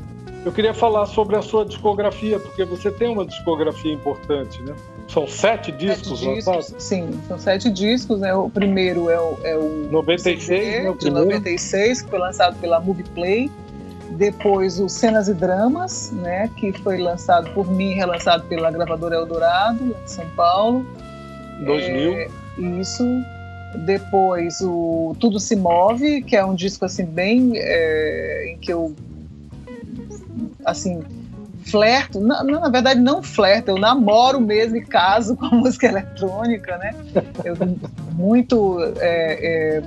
Eu queria falar sobre a sua discografia, porque você tem uma discografia importante, né? São sete discos sete discos, Sim, são sete discos. Né? O primeiro é o, é o 96, CD, né, o de 96, que foi lançado pela Movie Play. Depois o Cenas e Dramas, né, que foi lançado por mim, relançado pela gravadora Eldorado, de São Paulo. 2000. É, isso. Depois o Tudo Se Move, que é um disco assim bem é, em que eu assim flerto, na, na, verdade não flerto, eu namoro mesmo e caso <laughs> com a música eletrônica, né? Eu muito é, é,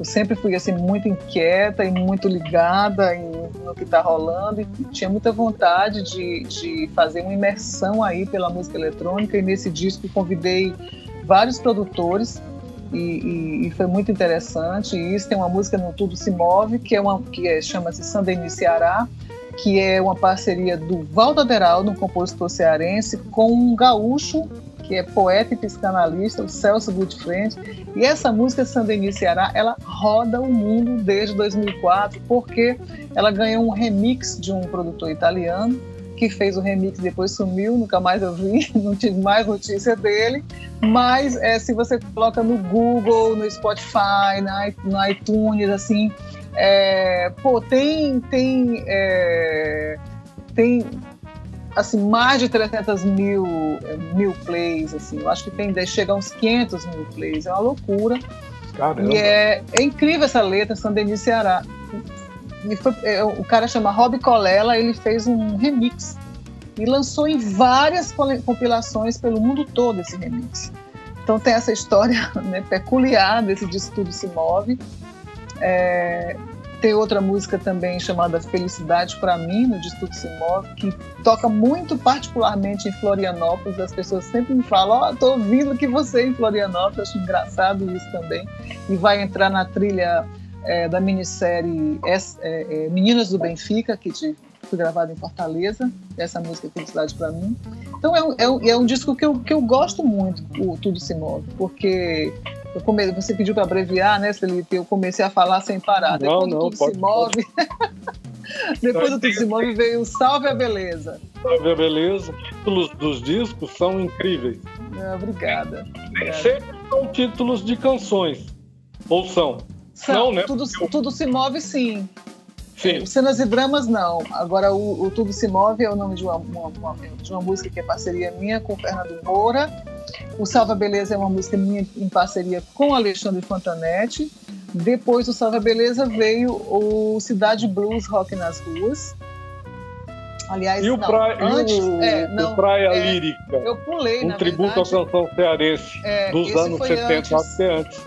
eu sempre fui assim muito inquieta e muito ligada em, no que está rolando. E tinha muita vontade de, de fazer uma imersão aí pela música eletrônica. E nesse disco convidei vários produtores. E, e, e, foi muito interessante. E isso tem uma música no Tudo Se Move, que é uma que é, chama-se Sandeni Ceará, que é uma parceria do Valdo Aderaldo, um compositor cearense, com um gaúcho que é poeta e psicanalista, o Celso Gutfriend. E essa música, Sandeni Ceará, ela roda o mundo desde 2004, porque ela ganhou um remix de um produtor italiano, que fez o remix depois sumiu, nunca mais eu vi, <laughs> não tive mais notícia dele. Mas é, se você coloca no Google, no Spotify, no iTunes, assim, é, pô, tem, tem, é, tem assim, mais de 300 mil, mil plays, assim, eu acho que tem, chega a uns 500 mil plays, é uma loucura. Caramba. E é, é incrível essa letra, Sandeni Ceará. Foi, é, o cara chama Rob Colela, ele fez um remix e lançou em várias compilações pelo mundo todo esse remix. Então tem essa história <laughs> né, peculiar desse disco Tudo Se Move. É, tem outra música também chamada Felicidade para mim, no Distrito Se Move, que toca muito particularmente em Florianópolis. As pessoas sempre me falam: Ó, oh, tô ouvindo que você é em Florianópolis. Acho engraçado isso também. E vai entrar na trilha é, da minissérie é, é, Meninas do Benfica, que te, foi gravada em Fortaleza. Essa música Felicidade para mim. Então é um, é um, é um disco que eu, que eu gosto muito, o Tudo Se Move, porque eu come... Você pediu para abreviar, né, Felipe? Eu comecei a falar sem parar. Não, Depois não, tudo pode, se move. <laughs> Depois do Tudo Se Move veio Salve a Beleza. Salve a Beleza. Os títulos dos discos são incríveis. É, obrigada. obrigada. Sempre são títulos de canções. Ou são? São, não, né? Tudo, tudo se move sim. Sim. Cenas e dramas, não. Agora, o, o Tudo Se Move é o nome de uma, uma, uma, de uma música que é parceria minha com o Fernando Moura o Salva Beleza é uma música minha em parceria com Alexandre Fontanetti. Depois do Salva Beleza veio o Cidade Blues Rock nas Ruas. Aliás, e o, não, praia, antes, e o, é, não, o Praia é, Lírica? Eu pulei, Um tributo verdade, à canção cearense é, dos anos 70, antes, até antes.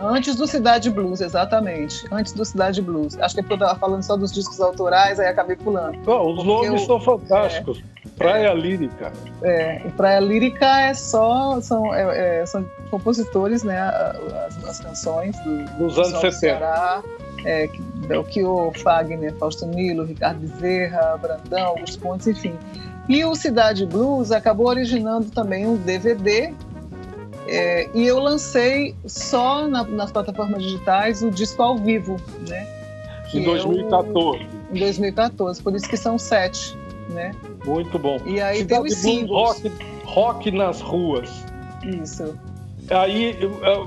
Antes do Cidade Blues, exatamente. Antes do Cidade Blues. Acho que é eu estava falando só dos discos autorais, aí acabei pulando. Os nomes eu, são fantásticos. Praia Lírica. É, Praia Lírica é só são, é, é, são compositores, né, as, as canções do, dos anos 70. Ceará, é, Belchior, Fagner, Fausto Milo, Ricardo Bezerra, Brandão, Augusto Pontes, enfim. E o Cidade Blues acabou originando também um DVD é, e eu lancei só na, nas plataformas digitais o disco ao vivo, né? Em 2014. É o, em 2014, por isso que são sete, né? Muito bom. E aí Cidade tem os. Rock, rock nas ruas. Isso. Aí,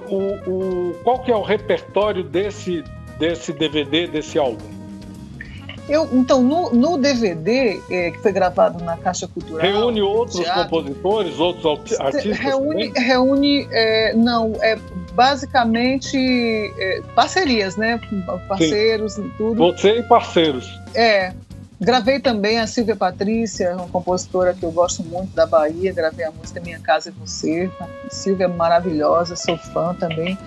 o, o, qual que é o repertório desse, desse DVD, desse álbum? Eu, então, no, no DVD, é, que foi gravado na Caixa Cultural. Reúne outros teatro, compositores, outros artistas? Reúne, reúne é, não, é basicamente é, parcerias, né? Parceiros Sim. tudo. Você e parceiros. É, Gravei também a Silvia Patrícia, uma compositora que eu gosto muito da Bahia. Gravei a música Minha Casa e Você. A Silvia é maravilhosa, sou fã também.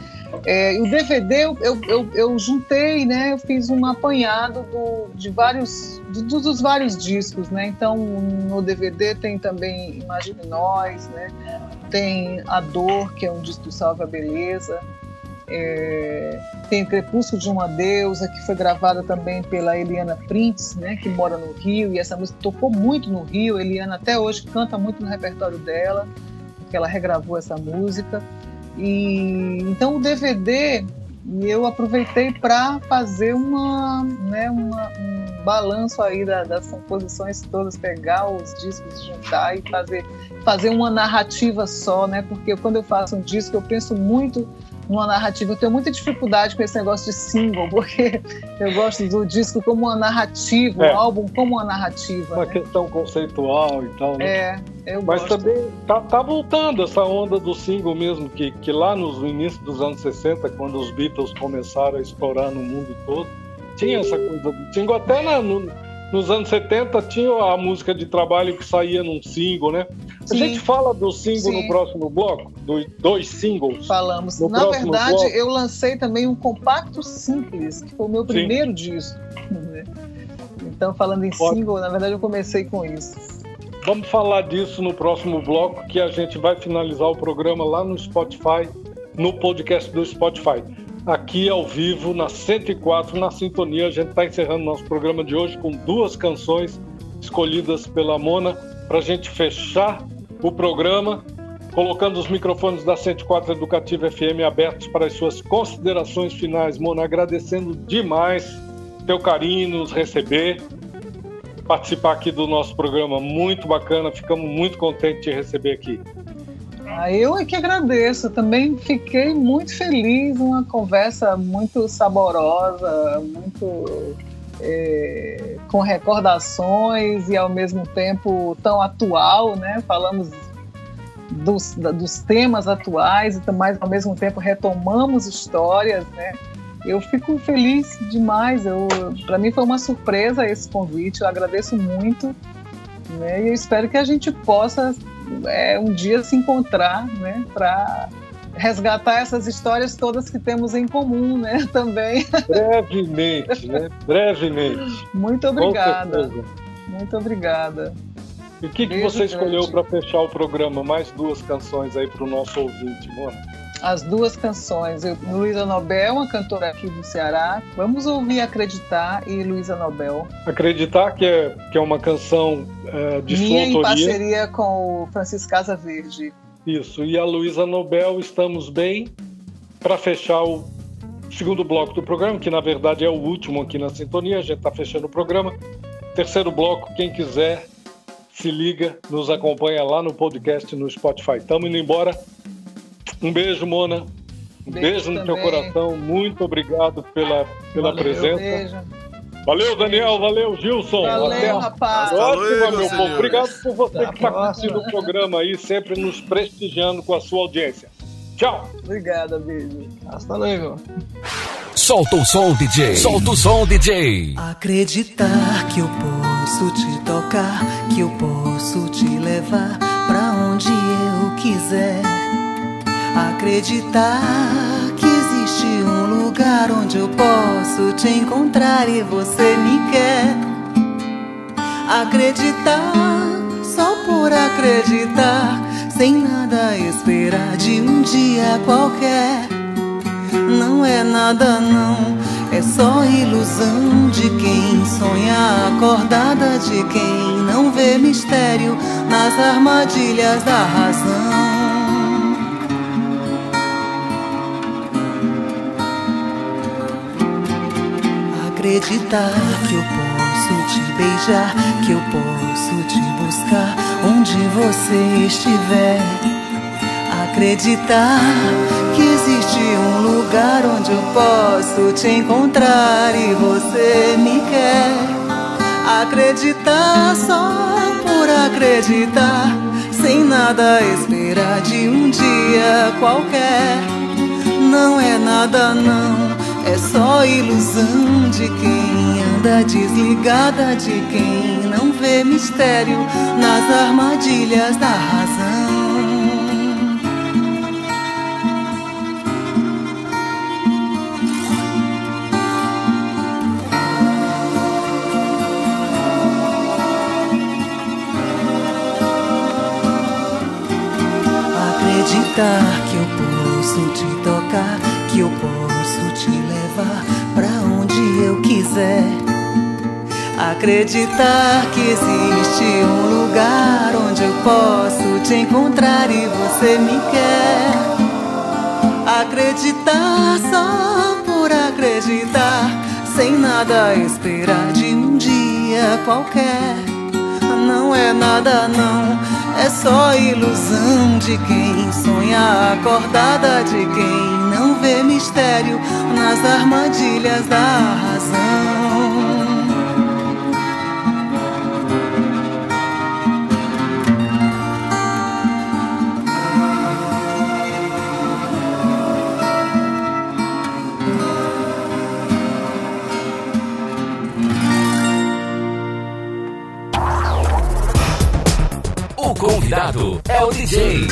É, o DVD eu, eu, eu, eu, juntei, né? Eu fiz um apanhado do, de vários do, dos vários discos, né? Então no DVD tem também Imagine Nós, né? Tem A Dor, que é um disco Salve a Beleza. É, tem Crepúsculo de uma Deusa, que foi gravada também pela Eliana Prince, né, que mora no Rio, e essa música tocou muito no Rio. Eliana até hoje canta muito no repertório dela, porque ela regravou essa música. E então o DVD eu aproveitei para fazer uma, né, uma, um balanço aí da, das composições todas, pegar os discos, juntar e fazer, fazer uma narrativa só, né? Porque quando eu faço um disco eu penso muito numa narrativa. Eu tenho muita dificuldade com esse negócio de single, porque eu gosto do disco como uma narrativa, é. o álbum como uma narrativa. Uma né? questão conceitual e tal, né? É, eu Mas gosto. também tá, tá, voltando essa onda do single mesmo, que, que lá nos inícios dos anos 60, quando os Beatles começaram a explorar no mundo todo, tinha essa coisa do single, até na, no, nos anos 70 tinha a música de trabalho que saía num single, né? A Sim. gente fala do single Sim. no próximo bloco, dos dois singles. Falamos. Na verdade, bloco. eu lancei também um compacto simples, que foi o meu primeiro Sim. disco. Né? Então, falando em Pode. single, na verdade eu comecei com isso. Vamos falar disso no próximo bloco, que a gente vai finalizar o programa lá no Spotify, no podcast do Spotify aqui ao vivo na 104 na Sintonia. A gente está encerrando nosso programa de hoje com duas canções escolhidas pela Mona para a gente fechar o programa, colocando os microfones da 104 Educativa FM abertos para as suas considerações finais. Mona, agradecendo demais teu carinho, nos receber, participar aqui do nosso programa muito bacana. Ficamos muito contentes de receber aqui. Ah, eu é que agradeço. Também fiquei muito feliz, uma conversa muito saborosa, muito é, com recordações e ao mesmo tempo tão atual, né? Falamos dos, dos temas atuais, mas ao mesmo tempo retomamos histórias, né? Eu fico feliz demais. Para mim foi uma surpresa esse convite. Eu agradeço muito, né? E eu espero que a gente possa é, um dia se encontrar, né, para resgatar essas histórias todas que temos em comum, né, <laughs> também. Brevemente, né? Brevemente. Muito obrigada. Muito obrigada. E o que, que você escolheu para fechar o programa? Mais duas canções aí para o nosso ouvinte, Mona as duas canções. Eu, Luísa Nobel, uma cantora aqui do Ceará. Vamos ouvir Acreditar e Luísa Nobel. Acreditar que é, que é uma canção é, de Minha sua autoria. em parceria com o Francisco Casa Verde. Isso. E a Luísa Nobel, Estamos Bem, para fechar o segundo bloco do programa, que na verdade é o último aqui na sintonia. A gente está fechando o programa. Terceiro bloco, quem quiser se liga, nos acompanha lá no podcast no Spotify. Estamos indo embora. Um beijo, Mona. Um beijo, beijo no teu coração. Muito obrigado pela, pela valeu, presença. Beijo. Valeu, Daniel. Valeu, Gilson. Valeu, Até rapaz. Ótimo, meu povo. Obrigado por você Até que está curtindo o programa aí, sempre nos prestigiando com a sua audiência. Tchau. Obrigada, beijo. Hasta luego. Solta o som, DJ. Solta o som, DJ. Acreditar que eu posso te tocar, que eu posso te levar pra onde eu quiser Acreditar que existe um lugar onde eu posso te encontrar e você me quer. Acreditar só por acreditar, sem nada esperar de um dia qualquer. Não é nada, não, é só ilusão de quem sonha acordada, de quem não vê mistério nas armadilhas da razão. Acreditar que eu posso te beijar, que eu posso te buscar onde você estiver. Acreditar que existe um lugar onde eu posso te encontrar e você me quer. Acreditar só por acreditar, sem nada esperar de um dia qualquer. Não é nada, não é só ilusão de quem anda desligada, de quem não vê mistério nas armadilhas da razão. Acreditar que eu posso te tocar, que eu posso quiser. Acreditar que existe um lugar onde eu posso te encontrar e você me quer. Acreditar só por acreditar, sem nada esperar de um dia qualquer. Não é nada, não é só ilusão de quem sonha acordada, de quem não vê mistério nas armadilhas da razão. Convidado é o DJ.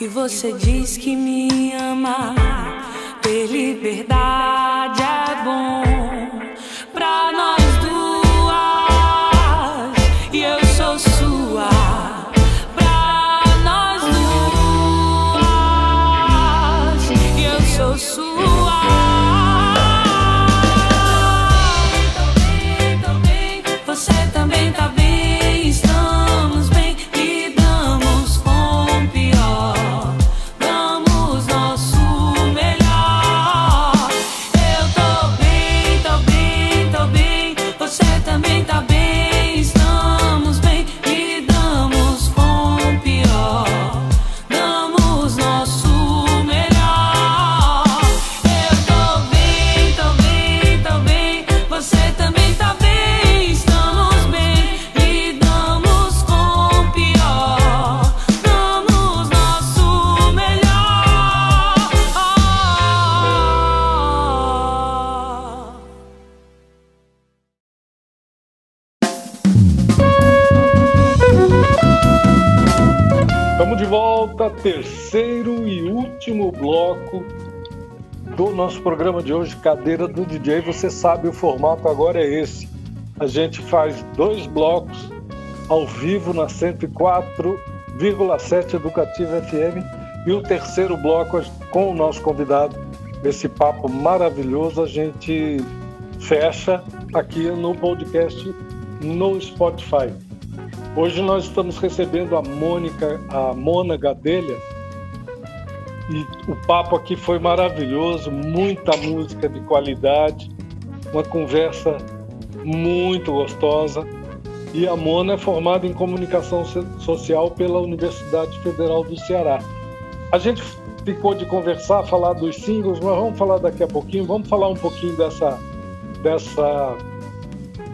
Nosso programa de hoje, Cadeira do DJ. Você sabe, o formato agora é esse. A gente faz dois blocos ao vivo na 104 101,7 Educativa FM e o terceiro bloco com o nosso convidado. Esse papo maravilhoso a gente fecha aqui no podcast no Spotify. Hoje nós estamos recebendo a Mônica, a Mona Gadelha, e o papo aqui foi maravilhoso, muita música de qualidade, uma conversa muito gostosa. E a Mona é formada em comunicação social pela Universidade Federal do Ceará. A gente ficou de conversar, falar dos singles, mas vamos falar daqui a pouquinho. Vamos falar um pouquinho dessa, dessa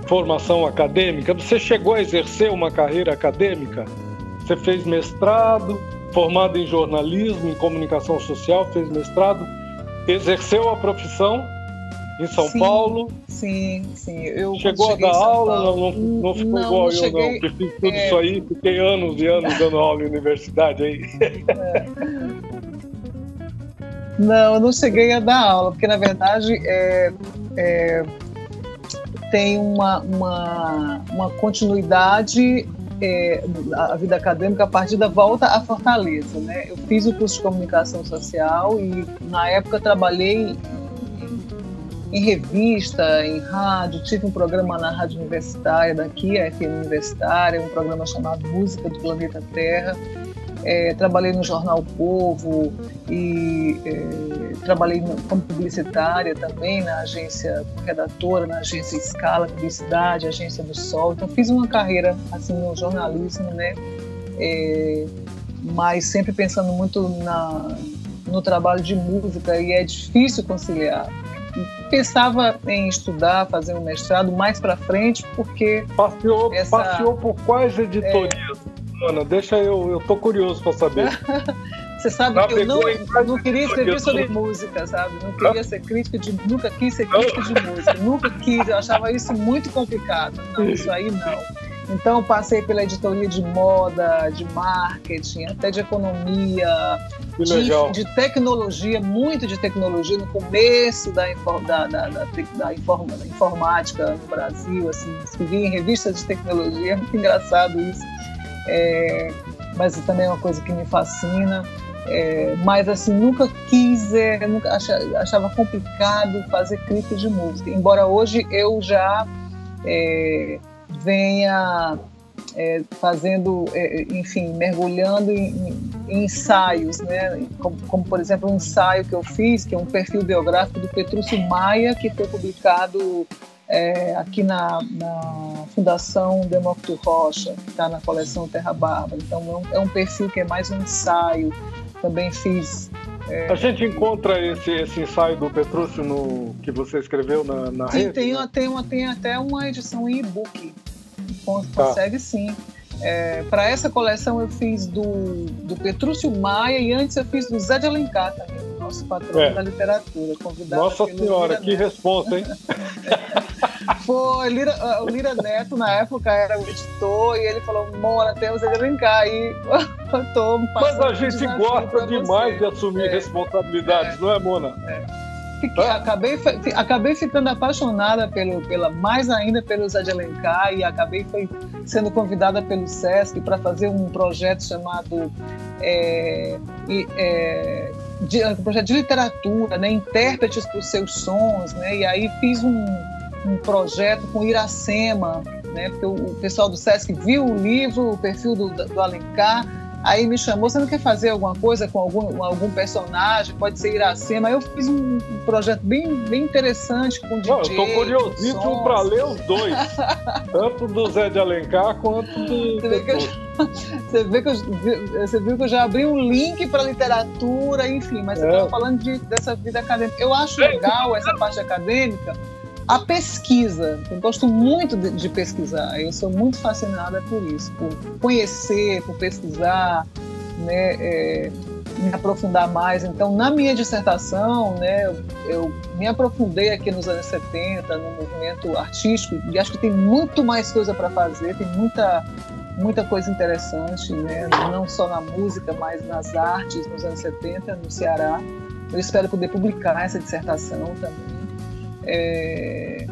formação acadêmica. Você chegou a exercer uma carreira acadêmica? Você fez mestrado, formado em jornalismo, em comunicação social, fez mestrado, exerceu a profissão em São sim, Paulo. Sim, sim. Eu Chegou a dar aula, não, não, não ficou não, igual não eu, não, que fiz tudo é... isso aí, fiquei anos e anos dando aula em universidade aí. É. Não, eu não cheguei a dar aula, porque na verdade é, é, tem uma, uma, uma continuidade é, a vida acadêmica a partir da volta à Fortaleza. Né? Eu fiz o curso de comunicação social e na época trabalhei em revista, em rádio, tive um programa na rádio universitária daqui, a FM Universitária, um programa chamado Música do Planeta Terra. É, trabalhei no jornal Povo e é, trabalhei como publicitária também na agência redatora, na agência Escala Publicidade, agência do Sol. Então fiz uma carreira assim no jornalismo, né? É, mas sempre pensando muito na, no trabalho de música e é difícil conciliar pensava em estudar, fazer um mestrado mais para frente, porque. Passeou, essa... passeou por quais editorias, é... Ana? Deixa eu, eu tô curioso para saber. <laughs> Você sabe que eu não, não queria escrever sobre música, sabe? Não queria ser crítica de. Nunca quis ser crítica de música. <laughs> Nunca quis, eu achava isso muito complicado. Não, isso aí não. Então, passei pela editoria de moda, de marketing, até de economia, de, de, tecnologia, muito de tecnologia no começo da, da, da, da, da informática no Brasil. Assim, escrevi em revistas de tecnologia, é muito engraçado isso. É, mas também é uma coisa que me fascina. É, mas assim nunca quis, é, nunca achava, complicado fazer crítica de música. Embora hoje eu já é, venha é, fazendo, é, enfim, mergulhando em, em ensaios, né? Como, como, por exemplo, um ensaio que eu fiz, que é um perfil biográfico do Petrúcio Maia, que foi publicado é, aqui na, na, Fundação Demócrito Rocha, que está na coleção Terra Bárbara. Então, é um, é um, perfil que é mais um ensaio. Também fiz. É, a gente encontra esse, esse ensaio do Petrúcio no, que você escreveu na, na rede? Tem, né? tem, uma, tem até uma edição em e-book Tá. consegue tá. sim. É, para essa coleção eu fiz do, do Petrúcio Maia e antes eu fiz do Zé de Alencar também, nosso patrão é. da literatura. Convidado Nossa Senhora, que resposta, hein? <laughs> <laughs> Foi, Lira, o Lira Neto na época era o editor e ele falou, Mona, tem o Zé de Alencar. E <laughs> eu tô Mas a gente gosta demais de assumir é. responsabilidades, é. não é, Mona? É. Fiquei, acabei, acabei ficando apaixonada pelo, pela, mais ainda pelo Zé de Alencar e acabei foi, sendo convidada pelo SESC para fazer um projeto chamado é, é, de, um projeto de literatura, né, intérpretes para os seus sons, né, e aí fiz um, um projeto com Iracema, né, porque o, o pessoal do SESC viu o livro, o perfil do, do Alencar, Aí me chamou, você não quer fazer alguma coisa com algum, algum personagem? Pode ser Iracema. Eu fiz um, projeto bem, bem interessante com DJ. Não, eu tô curiosíssimo para ler os dois. <laughs> tanto do Zé de Alencar quanto do. Você vê que eu, <laughs> você, vê que eu, você viu que eu já abri um link para literatura, enfim, mas é. você estava falando de, dessa vida acadêmica. Eu acho legal essa parte acadêmica a pesquisa, eu gosto muito de, de, pesquisar, eu sou muito fascinada por isso, por conhecer, por pesquisar, né, é, me aprofundar mais. Então, na minha dissertação, né, eu, eu, me aprofundei aqui nos anos 70, no movimento artístico, e acho que tem muito mais coisa para fazer, tem muita, muita coisa interessante, né, não só na música, mas nas artes nos anos 70, no Ceará. Eu espero poder publicar essa dissertação também. É,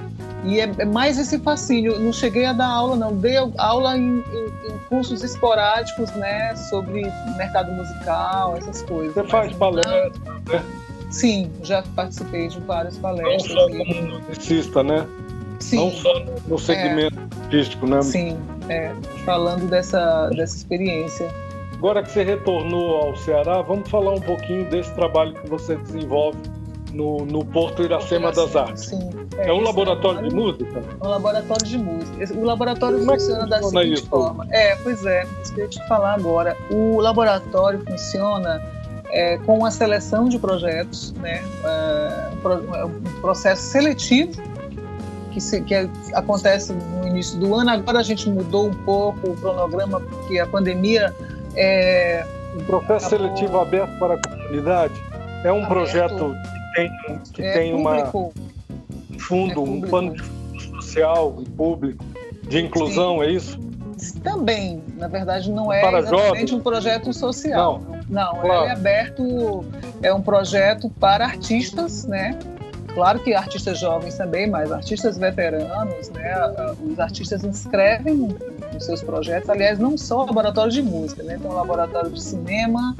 E é, é, mais esse fascínio. Não cheguei a dar aula, não. Dei aula em, em, em cursos esporádicos, né? Sobre mercado musical, essas coisas. Você faz palestra, né? Sim, já participei de várias palestras. Não só como musicista, né? Sim. Não só no segmento é. artístico, né? Sim, é. falando dessa, dessa experiência. Agora que você retornou ao Ceará, vamos falar um pouquinho desse trabalho que você desenvolve no, no Porto Iracema das Artes. Sim, é, é um laboratório de música? É um laboratório de música. O laboratório Como funciona é da seguinte isso? forma. É, pois é, isso que eu ia te falar agora. O laboratório funciona é, com a seleção de projetos, né? É, um processo seletivo que, se, que acontece no início do ano. Agora a gente mudou um pouco o cronograma porque a pandemia é, um processo seletivo aberto para a comunidade é um aberto. projeto tem, que é tem uma fundo, é um plano de fundo social e público de inclusão, Sim. é isso? Também, na verdade, não é para exatamente jovens? um projeto social. Não, não claro. ele é aberto, é um projeto para artistas, né? Claro que artistas jovens também, mas artistas veteranos, né? Os artistas inscrevem os seus projetos. Aliás, não só laboratório de música, né? Tem um laboratório de cinema,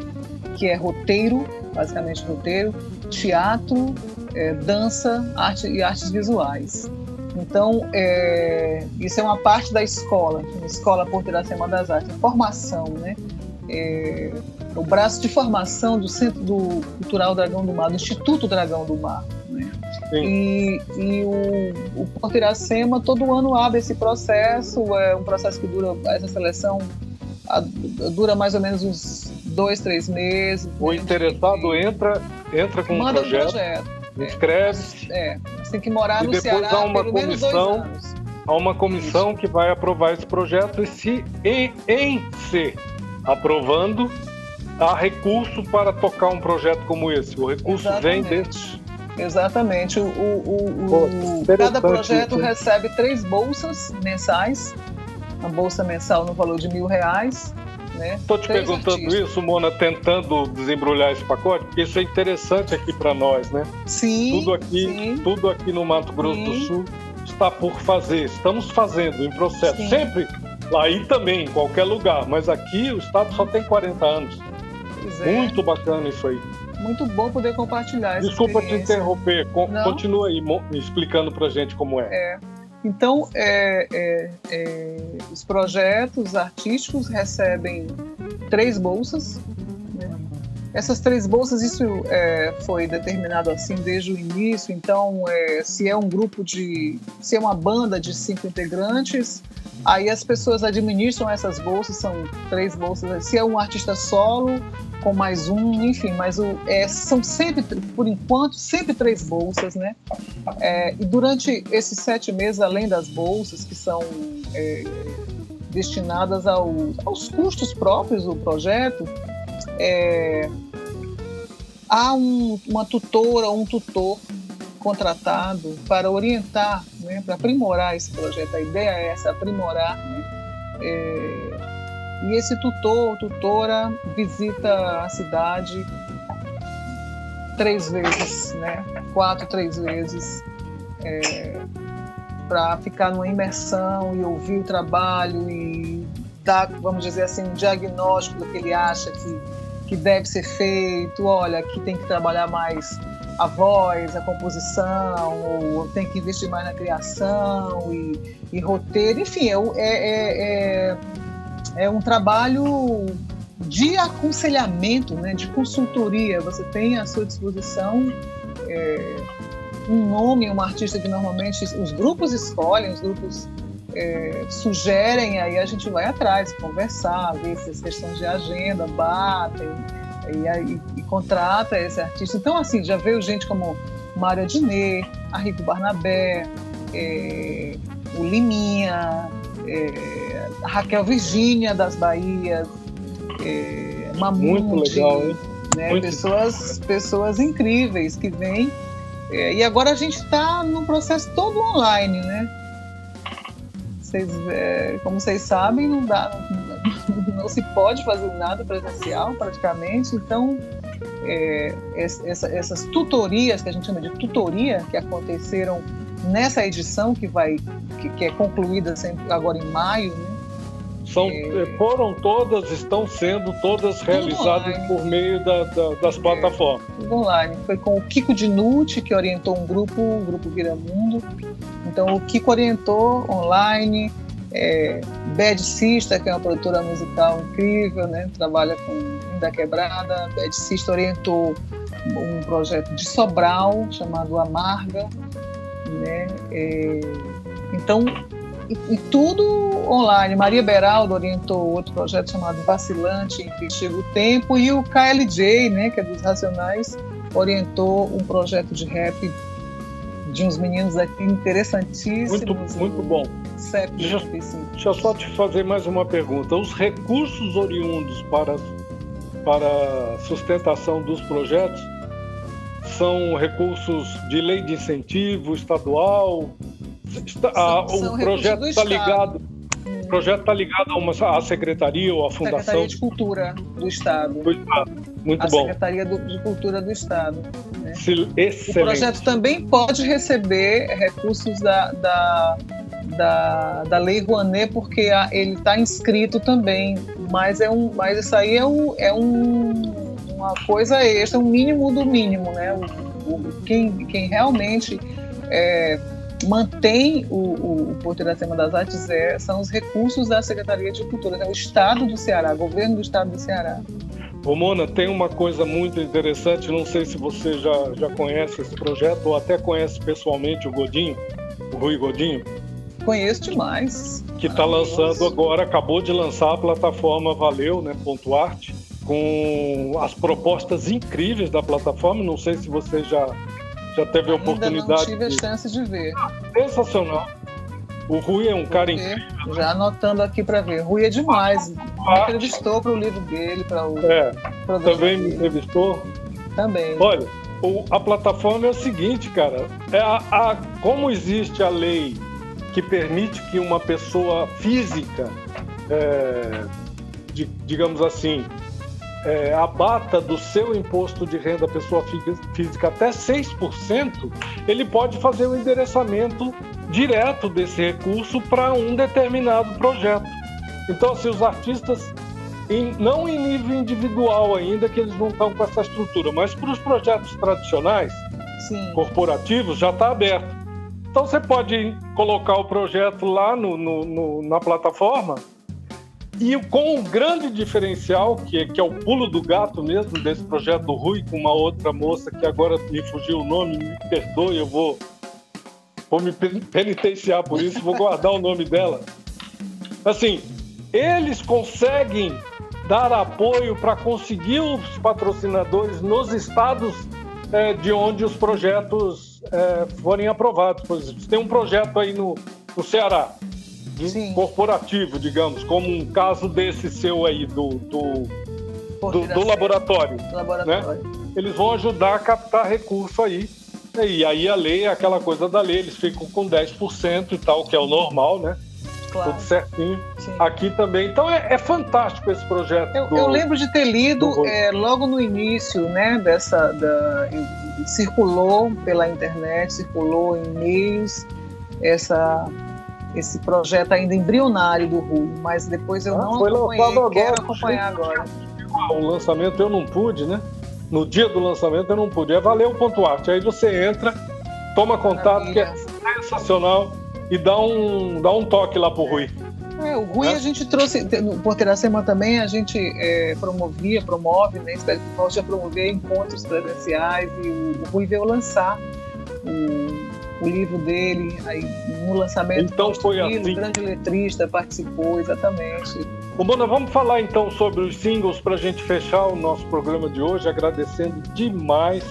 que é roteiro, basicamente roteiro, teatro, é, dança arte, e artes visuais. Então, é, isso é uma parte da escola, a Escola Porteira Semana das Artes, formação, né? É, o braço de formação do Centro do Cultural Dragão do Mar, do Instituto Dragão do Mar. Né? E, e, o, o Porto Iracema todo ano abre esse processo, é um processo que dura, essa seleção a, dura mais ou menos uns dois, três meses. O interessado entra, entra com um projeto, um projeto inscreve. É, é, você tem que morar e no depois Ceará há uma comissão, há uma comissão que vai aprovar esse projeto e se em, em se aprovando há recurso para tocar um projeto como esse. O recurso Exatamente. vem desse. Exatamente. O, o, o, Pô, cada projeto isso. recebe três bolsas mensais. A bolsa mensal no valor de mil reais. Estou né? te três perguntando artistas. isso, Mona, tentando desembrulhar esse pacote, porque isso é interessante aqui para nós, né? Sim. Tudo aqui, sim. tudo aqui no Mato Grosso sim. do Sul está por fazer. Estamos fazendo em processo. Sim. Sempre lá aí também, em qualquer lugar. Mas aqui o Estado só tem 40 anos. É. Muito bacana isso aí. Muito bom poder compartilhar. Desculpa te interromper. Continua aí explicando para gente como é. É. Então, é, é, é, os projetos artísticos recebem três bolsas. Né? Essas três bolsas, isso é, foi determinado assim desde o início. Então, é, se é um grupo de, se é uma banda de cinco integrantes, aí as pessoas administram essas bolsas. São três bolsas. Se é um artista solo, com mais um, enfim, mas o, é, são sempre, por enquanto, sempre três bolsas, né? É, e durante esses sete meses, além das bolsas que são é, destinadas ao, aos custos próprios do projeto, é, há um, uma tutora um tutor contratado para orientar, né, para aprimorar esse projeto. A ideia é essa, aprimorar né, é, e esse tutor ou tutora visita a cidade três vezes, né? Quatro, três vezes, é, para ficar numa imersão e ouvir o trabalho e dar, vamos dizer assim, um diagnóstico do que ele acha que, que deve ser feito. Olha, aqui tem que trabalhar mais a voz, a composição, ou tem que investir mais na criação e, e roteiro. Enfim, é, é, é é um trabalho de aconselhamento, né, de consultoria. Você tem à sua disposição é, um nome, uma artista que normalmente os grupos escolhem, os grupos é, sugerem, aí a gente vai atrás, conversar, ver se as questões de agenda batem e, aí, e contrata esse artista. Então, assim, já veio gente como Mária Diné, Arrigo Barnabé, é, o Liminha, é, Raquel Virgínia das Bahias, é, Mamute, Muito legal, hein? Né, Muito pessoas, pessoas incríveis que vêm. É, e agora a gente está no processo todo online, né? Vocês, é, como vocês sabem, não dá, não, não, se pode fazer nada presencial praticamente, então é, essa, essas tutorias que a gente chama de tutoria que aconteceram nessa edição que vai que, que é concluída sempre agora em maio, né? São, é... Foram todas, estão sendo todas realizadas por meio da, da, das é, plataformas. Tudo online. Foi com o Kiko Dinucci, que orientou um grupo, o grupo Vira Mundo. Então, o Kiko orientou online. É, Bad Sister, que é uma produtora musical incrível, né? trabalha com da Quebrada. Bad Sister orientou um projeto de Sobral chamado Amarga. Né? É, então, e, e, tudo online. Maria Beraldo orientou outro projeto chamado Vacilante, em que chega o tempo, e o KLJ, né, que é dos Racionais, orientou um projeto de rap de uns meninos aqui interessantíssimos. Muito, muito bom. deixa, deixa eu só te fazer mais uma pergunta. Os recursos oriundos para, para sustentação dos projetos são recursos de lei de incentivo estadual, Está, a, o projeto está ligado. O projeto está ligado a uma à secretaria ou à fundação. Secretaria de Cultura do Estado. Do Estado. Muito a bom. Secretaria do, de Cultura do Estado. Né? Excelente. O projeto também pode receber recursos da, da, da, da Lei Rouanet, porque a, ele está inscrito também. Mas, é um, mas isso aí é, um, é um, uma coisa extra, um mínimo do mínimo. Né? O, o quem, quem realmente. É, mantém o, o, o Porto Iracema das Artes é, são os recursos da Secretaria de Cultura, é o Estado do Ceará, governo do Estado do Ceará. Ô Mona, tem uma coisa muito interessante, não sei se você já, já conhece esse projeto ou até conhece pessoalmente o Godinho, o Rui Godinho. Conheço demais. Que está lançando agora, acabou de lançar a plataforma Valeu, né, ponto arte, com as propostas incríveis da plataforma, não sei se você já já teve a oportunidade. Não tive a chance de ver. sensacional. O Rui é um cara incrível. Já anotando aqui para ver. Rui é demais. Me entrevistou para o livro dele, para o. É. Também me entrevistou? Também. Olha, o, a plataforma é o seguinte, cara. É a, a, como existe a lei que permite que uma pessoa física, é, de, digamos assim, é, abata do seu imposto de renda pessoa física até 6%, ele pode fazer o endereçamento direto desse recurso para um determinado projeto. Então, se assim, os artistas, em, não em nível individual ainda, que eles não estão com essa estrutura, mas para os projetos tradicionais, Sim. corporativos, já está aberto. Então, você pode colocar o projeto lá no, no, no na plataforma e com um grande diferencial, que é, que é o pulo do gato mesmo, desse projeto do Rui, com uma outra moça que agora me fugiu o nome, me perdoe, eu vou, vou me penitenciar por isso, vou guardar o nome dela. Assim, eles conseguem dar apoio para conseguir os patrocinadores nos estados é, de onde os projetos é, forem aprovados. Por exemplo, tem um projeto aí no, no Ceará, corporativo, digamos, como um caso desse seu aí do, do, do, do laboratório. laboratório. Né? Eles vão ajudar a captar recurso aí. E aí a lei é aquela coisa da lei, eles ficam com 10% e tal, que é o normal, né? Claro. Tudo certinho. Sim. Aqui também. Então é, é, fantástico esse projeto. Eu, do, eu lembro de ter lido é, logo no início, né, dessa. Da, circulou pela internet, circulou em e-mails essa esse projeto ainda embrionário do Rui, mas depois eu ah, não foi acompanhei, agora, quero acompanhar agora. O lançamento eu não pude, né? No dia do lançamento eu não pude. É Valeu Ponto Arte. Aí você entra, toma contato, Maravilha. que é sensacional, e dá um, dá um toque lá pro Rui. É, o Rui é? a gente trouxe, no Porteiracema também, a gente é, promovia, promove, né? Espero que volte a promover encontros presenciais e o, o Rui veio lançar o o livro dele, aí no lançamento. Então foi assim. O grande letrista participou, exatamente. Bom, Mona, vamos falar então sobre os singles para a gente fechar o nosso programa de hoje, agradecendo demais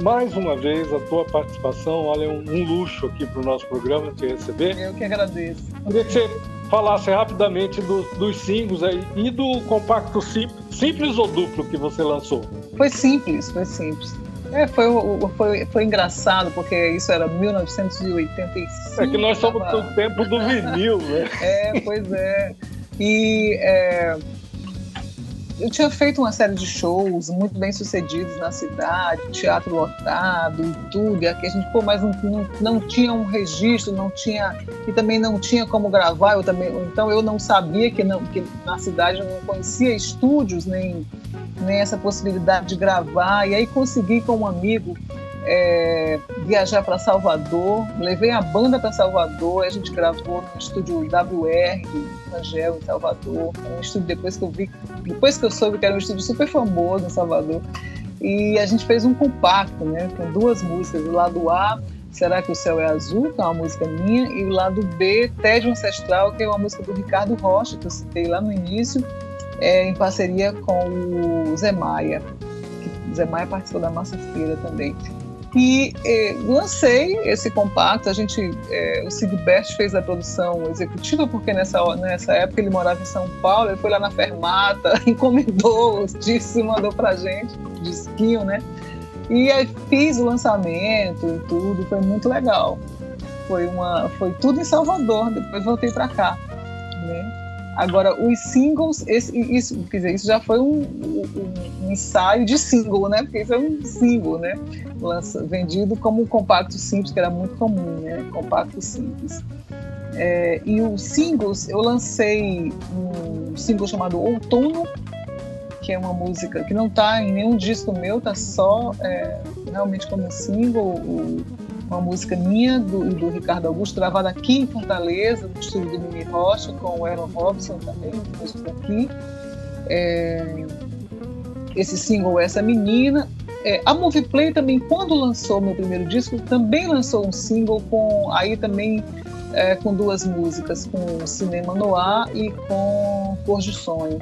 mais uma vez a tua participação. Olha, é um, um luxo aqui para o nosso programa te receber. Eu que agradeço. Queria que você falasse rapidamente do, dos singles aí e do compacto simples, simples ou duplo que você lançou. Foi simples, foi simples. É, foi, foi, foi engraçado, porque isso era 1985. É que nós somos tava... do tempo do vinil, né? <laughs> é, pois é. E é, eu tinha feito uma série de shows muito bem sucedidos na cidade, teatro lotado tudo, e aqui a gente, pô, mas não, não, não, tinha um registro, não tinha, e também não tinha como gravar, eu também, então eu não sabia que, não, que na cidade eu não conhecia estúdios, nem, nem essa possibilidade de gravar, e aí consegui com um amigo é, viajar para Salvador, levei a banda para Salvador, a gente gravou no estúdio WR do Angel em Salvador, um estúdio depois que eu vi, depois que eu soube que era um estúdio super famoso em Salvador, e a gente fez um compacto, né, com duas músicas, o lado A Será que o Céu é Azul, que é uma música minha, e o lado B, Tédio Ancestral, que é uma música do Ricardo Rocha, que eu citei lá no início, é, em parceria com o Zé Maia. Que Zé Maia participou da Massa Feira também. E eh, lancei esse compacto. A gente, eh, o Sigbert fez a produção executiva, porque nessa, nessa época ele morava em São Paulo. Ele foi lá na Fermata, <laughs> encomendou os discos e mandou pra gente, disquinho, né? E aí fiz o lançamento e tudo, foi muito legal. Foi, uma, foi tudo em Salvador, depois voltei para cá. Né? Agora, os singles, esse, isso, quer dizer, isso já foi um, um, um, ensaio de single, né? Porque isso é um single, né? Lança, vendido como um compacto simples, que era muito comum, né? Compacto simples. É, e os singles, eu lancei um single chamado Outono, que é uma música que não está em nenhum disco meu, tá só é, realmente como single. O, uma música minha do, do Ricardo Augusto, gravada aqui em Fortaleza, no estúdio do Mimi Rocha, com o Aaron Robson também, músico daqui. É, esse single Essa Menina. É, a Moviplay também, quando lançou meu primeiro disco, também lançou um single com aí também é, com duas músicas, com Cinema Noir e com Cor de Sonho.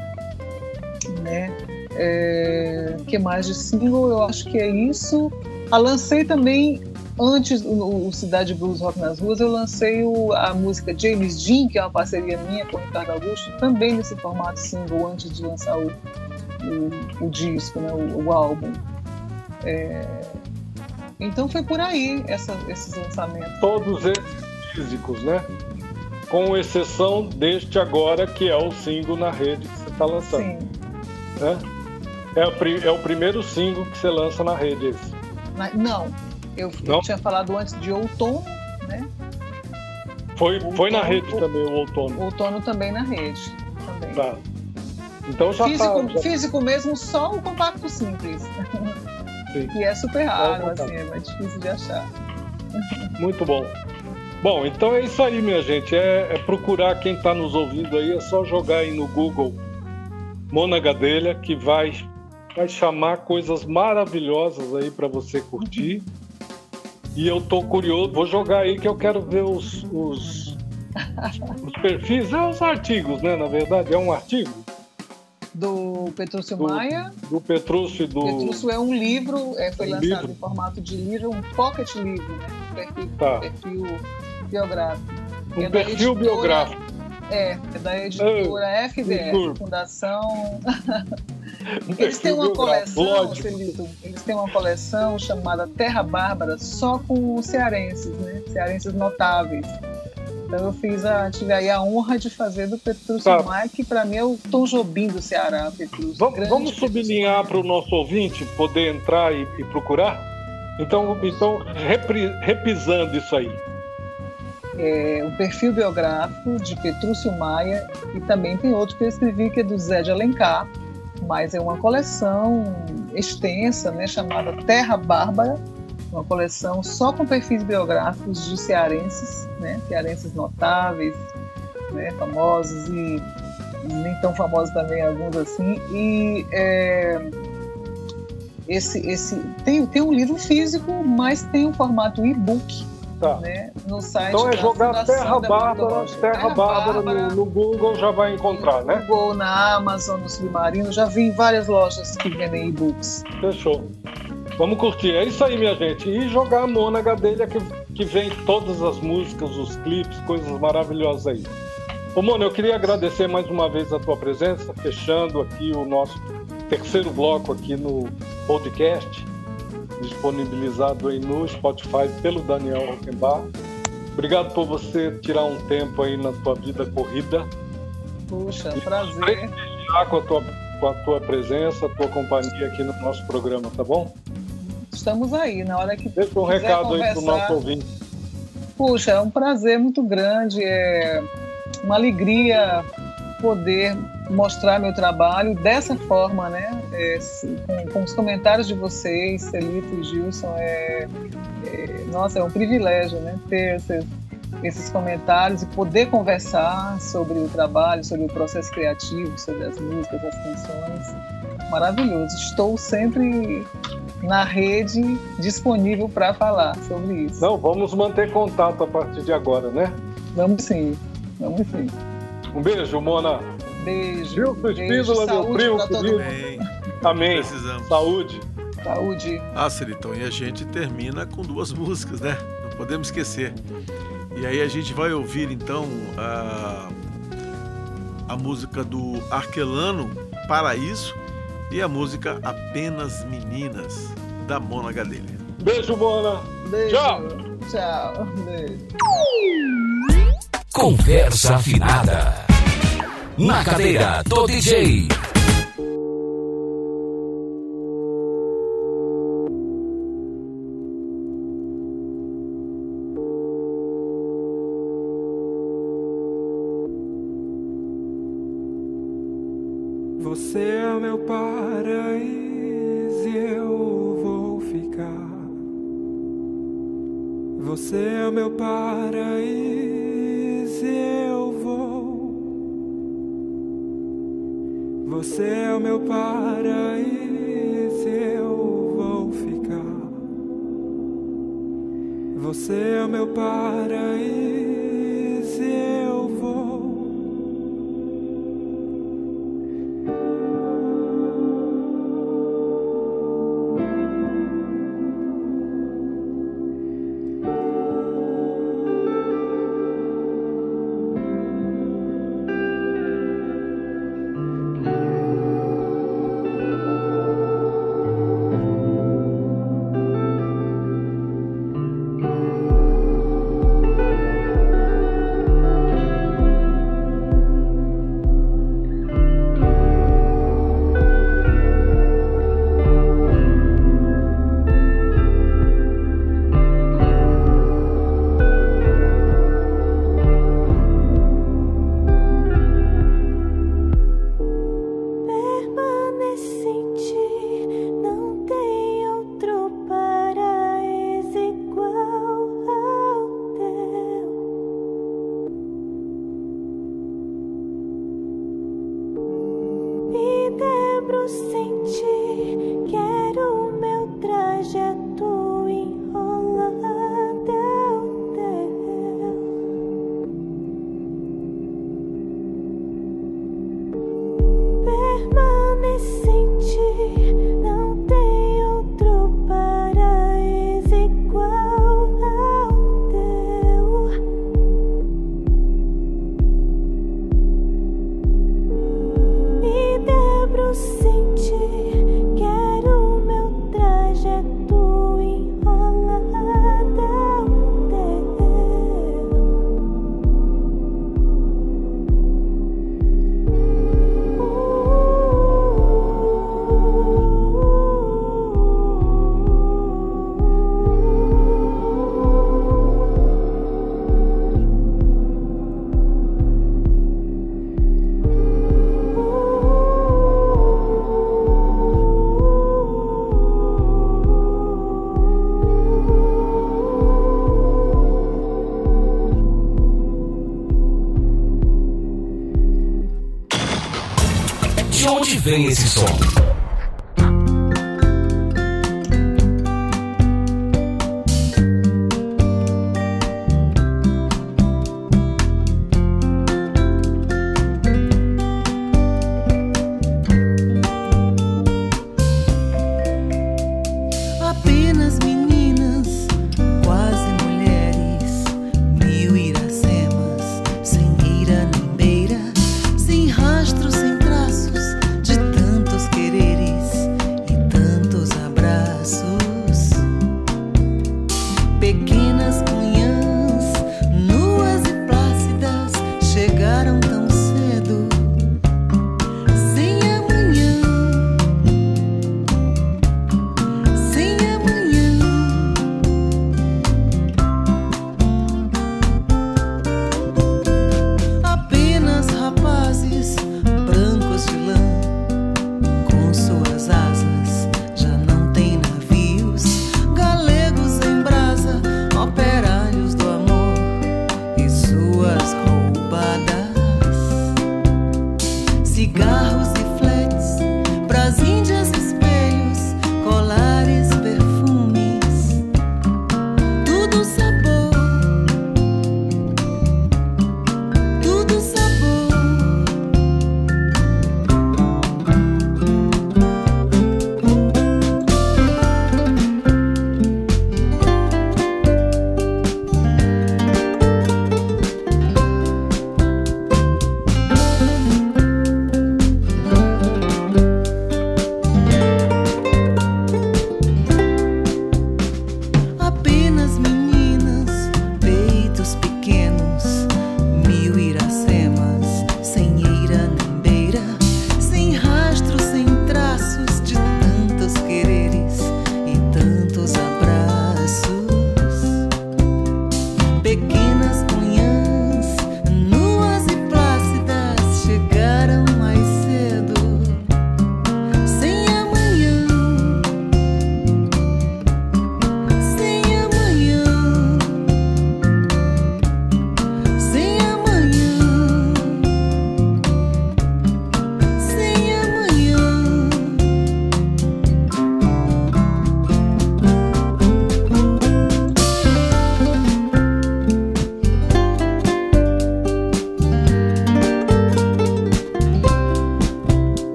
Né? É, que mais de single? Eu acho que é isso. A lancei também antes o, Cidade Blues Rock nas Ruas, eu lancei o, a música James Dean, que é uma parceria minha com o Ricardo Augusto, também nesse formato single, antes de lançar o, o, o disco, né, o, o álbum. É... Então foi por aí essa, esses lançamentos. Todos eles físicos, né? Com exceção deste agora, que é o single na rede que você está lançando. Sim. Né? É, o, é o primeiro single que você lança na rede, esse. Não, eu, eu tinha falado antes de outono, né? Foi, outono, foi na rede também o outono. Outono também na rede. Também. Tá. Então já físico, tá, já... físico mesmo, só o compacto simples. <laughs> Sim. que é super raro, é assim, é mais difícil de achar. Muito bom. Bom, então é isso aí, minha gente. É, é procurar quem está nos ouvindo aí, é só jogar aí no Google Mona Gadelha, que vai, vai chamar coisas maravilhosas aí para você curtir. E eu tô curioso, vou jogar aí que eu quero ver os, os, os perfis, é os artigos, né? Na verdade, é um artigo. Do Petrúcio do, Maia. Do Petrúcio do. Petrúcio é um livro, é, foi um lançado livro. em formato de livro, um pocket livro, né? Um perfil, tá. perfil biográfico. Um é perfil editora, biográfico. É, é da editora ah, FDR, Fundação. <laughs> Eles têm uma coleção, Celito, eles têm uma coleção chamada Terra Bárbara só com cearenses, né? Cearenses notáveis. Então eu fiz a, tive aí a honra de fazer do Petrúcio tá. Maia, que para mim é o Tom Jobim do Ceará, Petrúcio. Vamos, vamos sublinhar para o nosso ouvinte poder entrar e, e procurar? Então, então repri, repisando isso aí. É, o perfil biográfico de Petrúcio Maia e também tem outro que eu escrevi que é do Zé de Alencar, mas é uma coleção extensa, né, chamada Terra Bárbara, uma coleção só com perfis biográficos de cearenses, né, cearenses notáveis, né, famosos e nem tão famosos também alguns assim e é, esse esse tem tem um livro físico, mas tem um formato e-book Tá. Né, no site então é jogar Terra Bárbara, Terra, Terra Bárbara, Bárbara no, no, Google já vai encontrar, né? No Google, na Amazon, no Submarino, já vi em várias lojas que vendem e-books. Fechou. Vamos curtir. É isso aí, minha gente. E jogar a Mona Gadelha, que, que vem todas as músicas, os clipes, coisas maravilhosas aí. Ô, Mona, eu queria agradecer mais uma vez a tua presença, fechando aqui o nosso terceiro bloco aqui no podcast disponibilizado aí no Spotify pelo Daniel Rockenbach. Obrigado por você tirar um tempo aí na tua vida corrida. Puxa, e prazer. com a tua com a tua presença, a tua companhia aqui no nosso programa, tá bom? Estamos aí, na hora que Deixa um recado conversar. aí para o nosso ouvinte. Puxa, é um prazer muito grande, é uma alegria poder mostrar meu trabalho dessa forma, né? É, com, com, os comentários de vocês, Celito e Gilson, é, é, nossa, é um privilégio, né? Ter esses, esses comentários e poder conversar sobre o trabalho, sobre o processo criativo, sobre as músicas, as canções. Maravilhoso. Estou sempre na rede disponível para falar sobre isso. Não, vamos manter contato a partir de agora, né? Vamos sim, vamos sim. Um beijo, Mona. Beijo. Gilson Espíndola, meu primo querido. Amém. Precisamos. Saúde. Saúde. Ah, Celitão, e a gente termina com duas <laughs> músicas, né? Não podemos esquecer. E aí a gente vai ouvir então a, a música do Arquelano, Paraíso, e a música Apenas Meninas, da Mona Gadelha. Beijo, Mona. Beijo. Tchau. Tchau. Beijo. Conversa afinada. Na cadeira do DJ. Você é meu paraíso e eu vou ficar. Você é meu paraíso eu vou. Você é o meu paraíso eu vou ficar. Você é meu paraíso eu vou.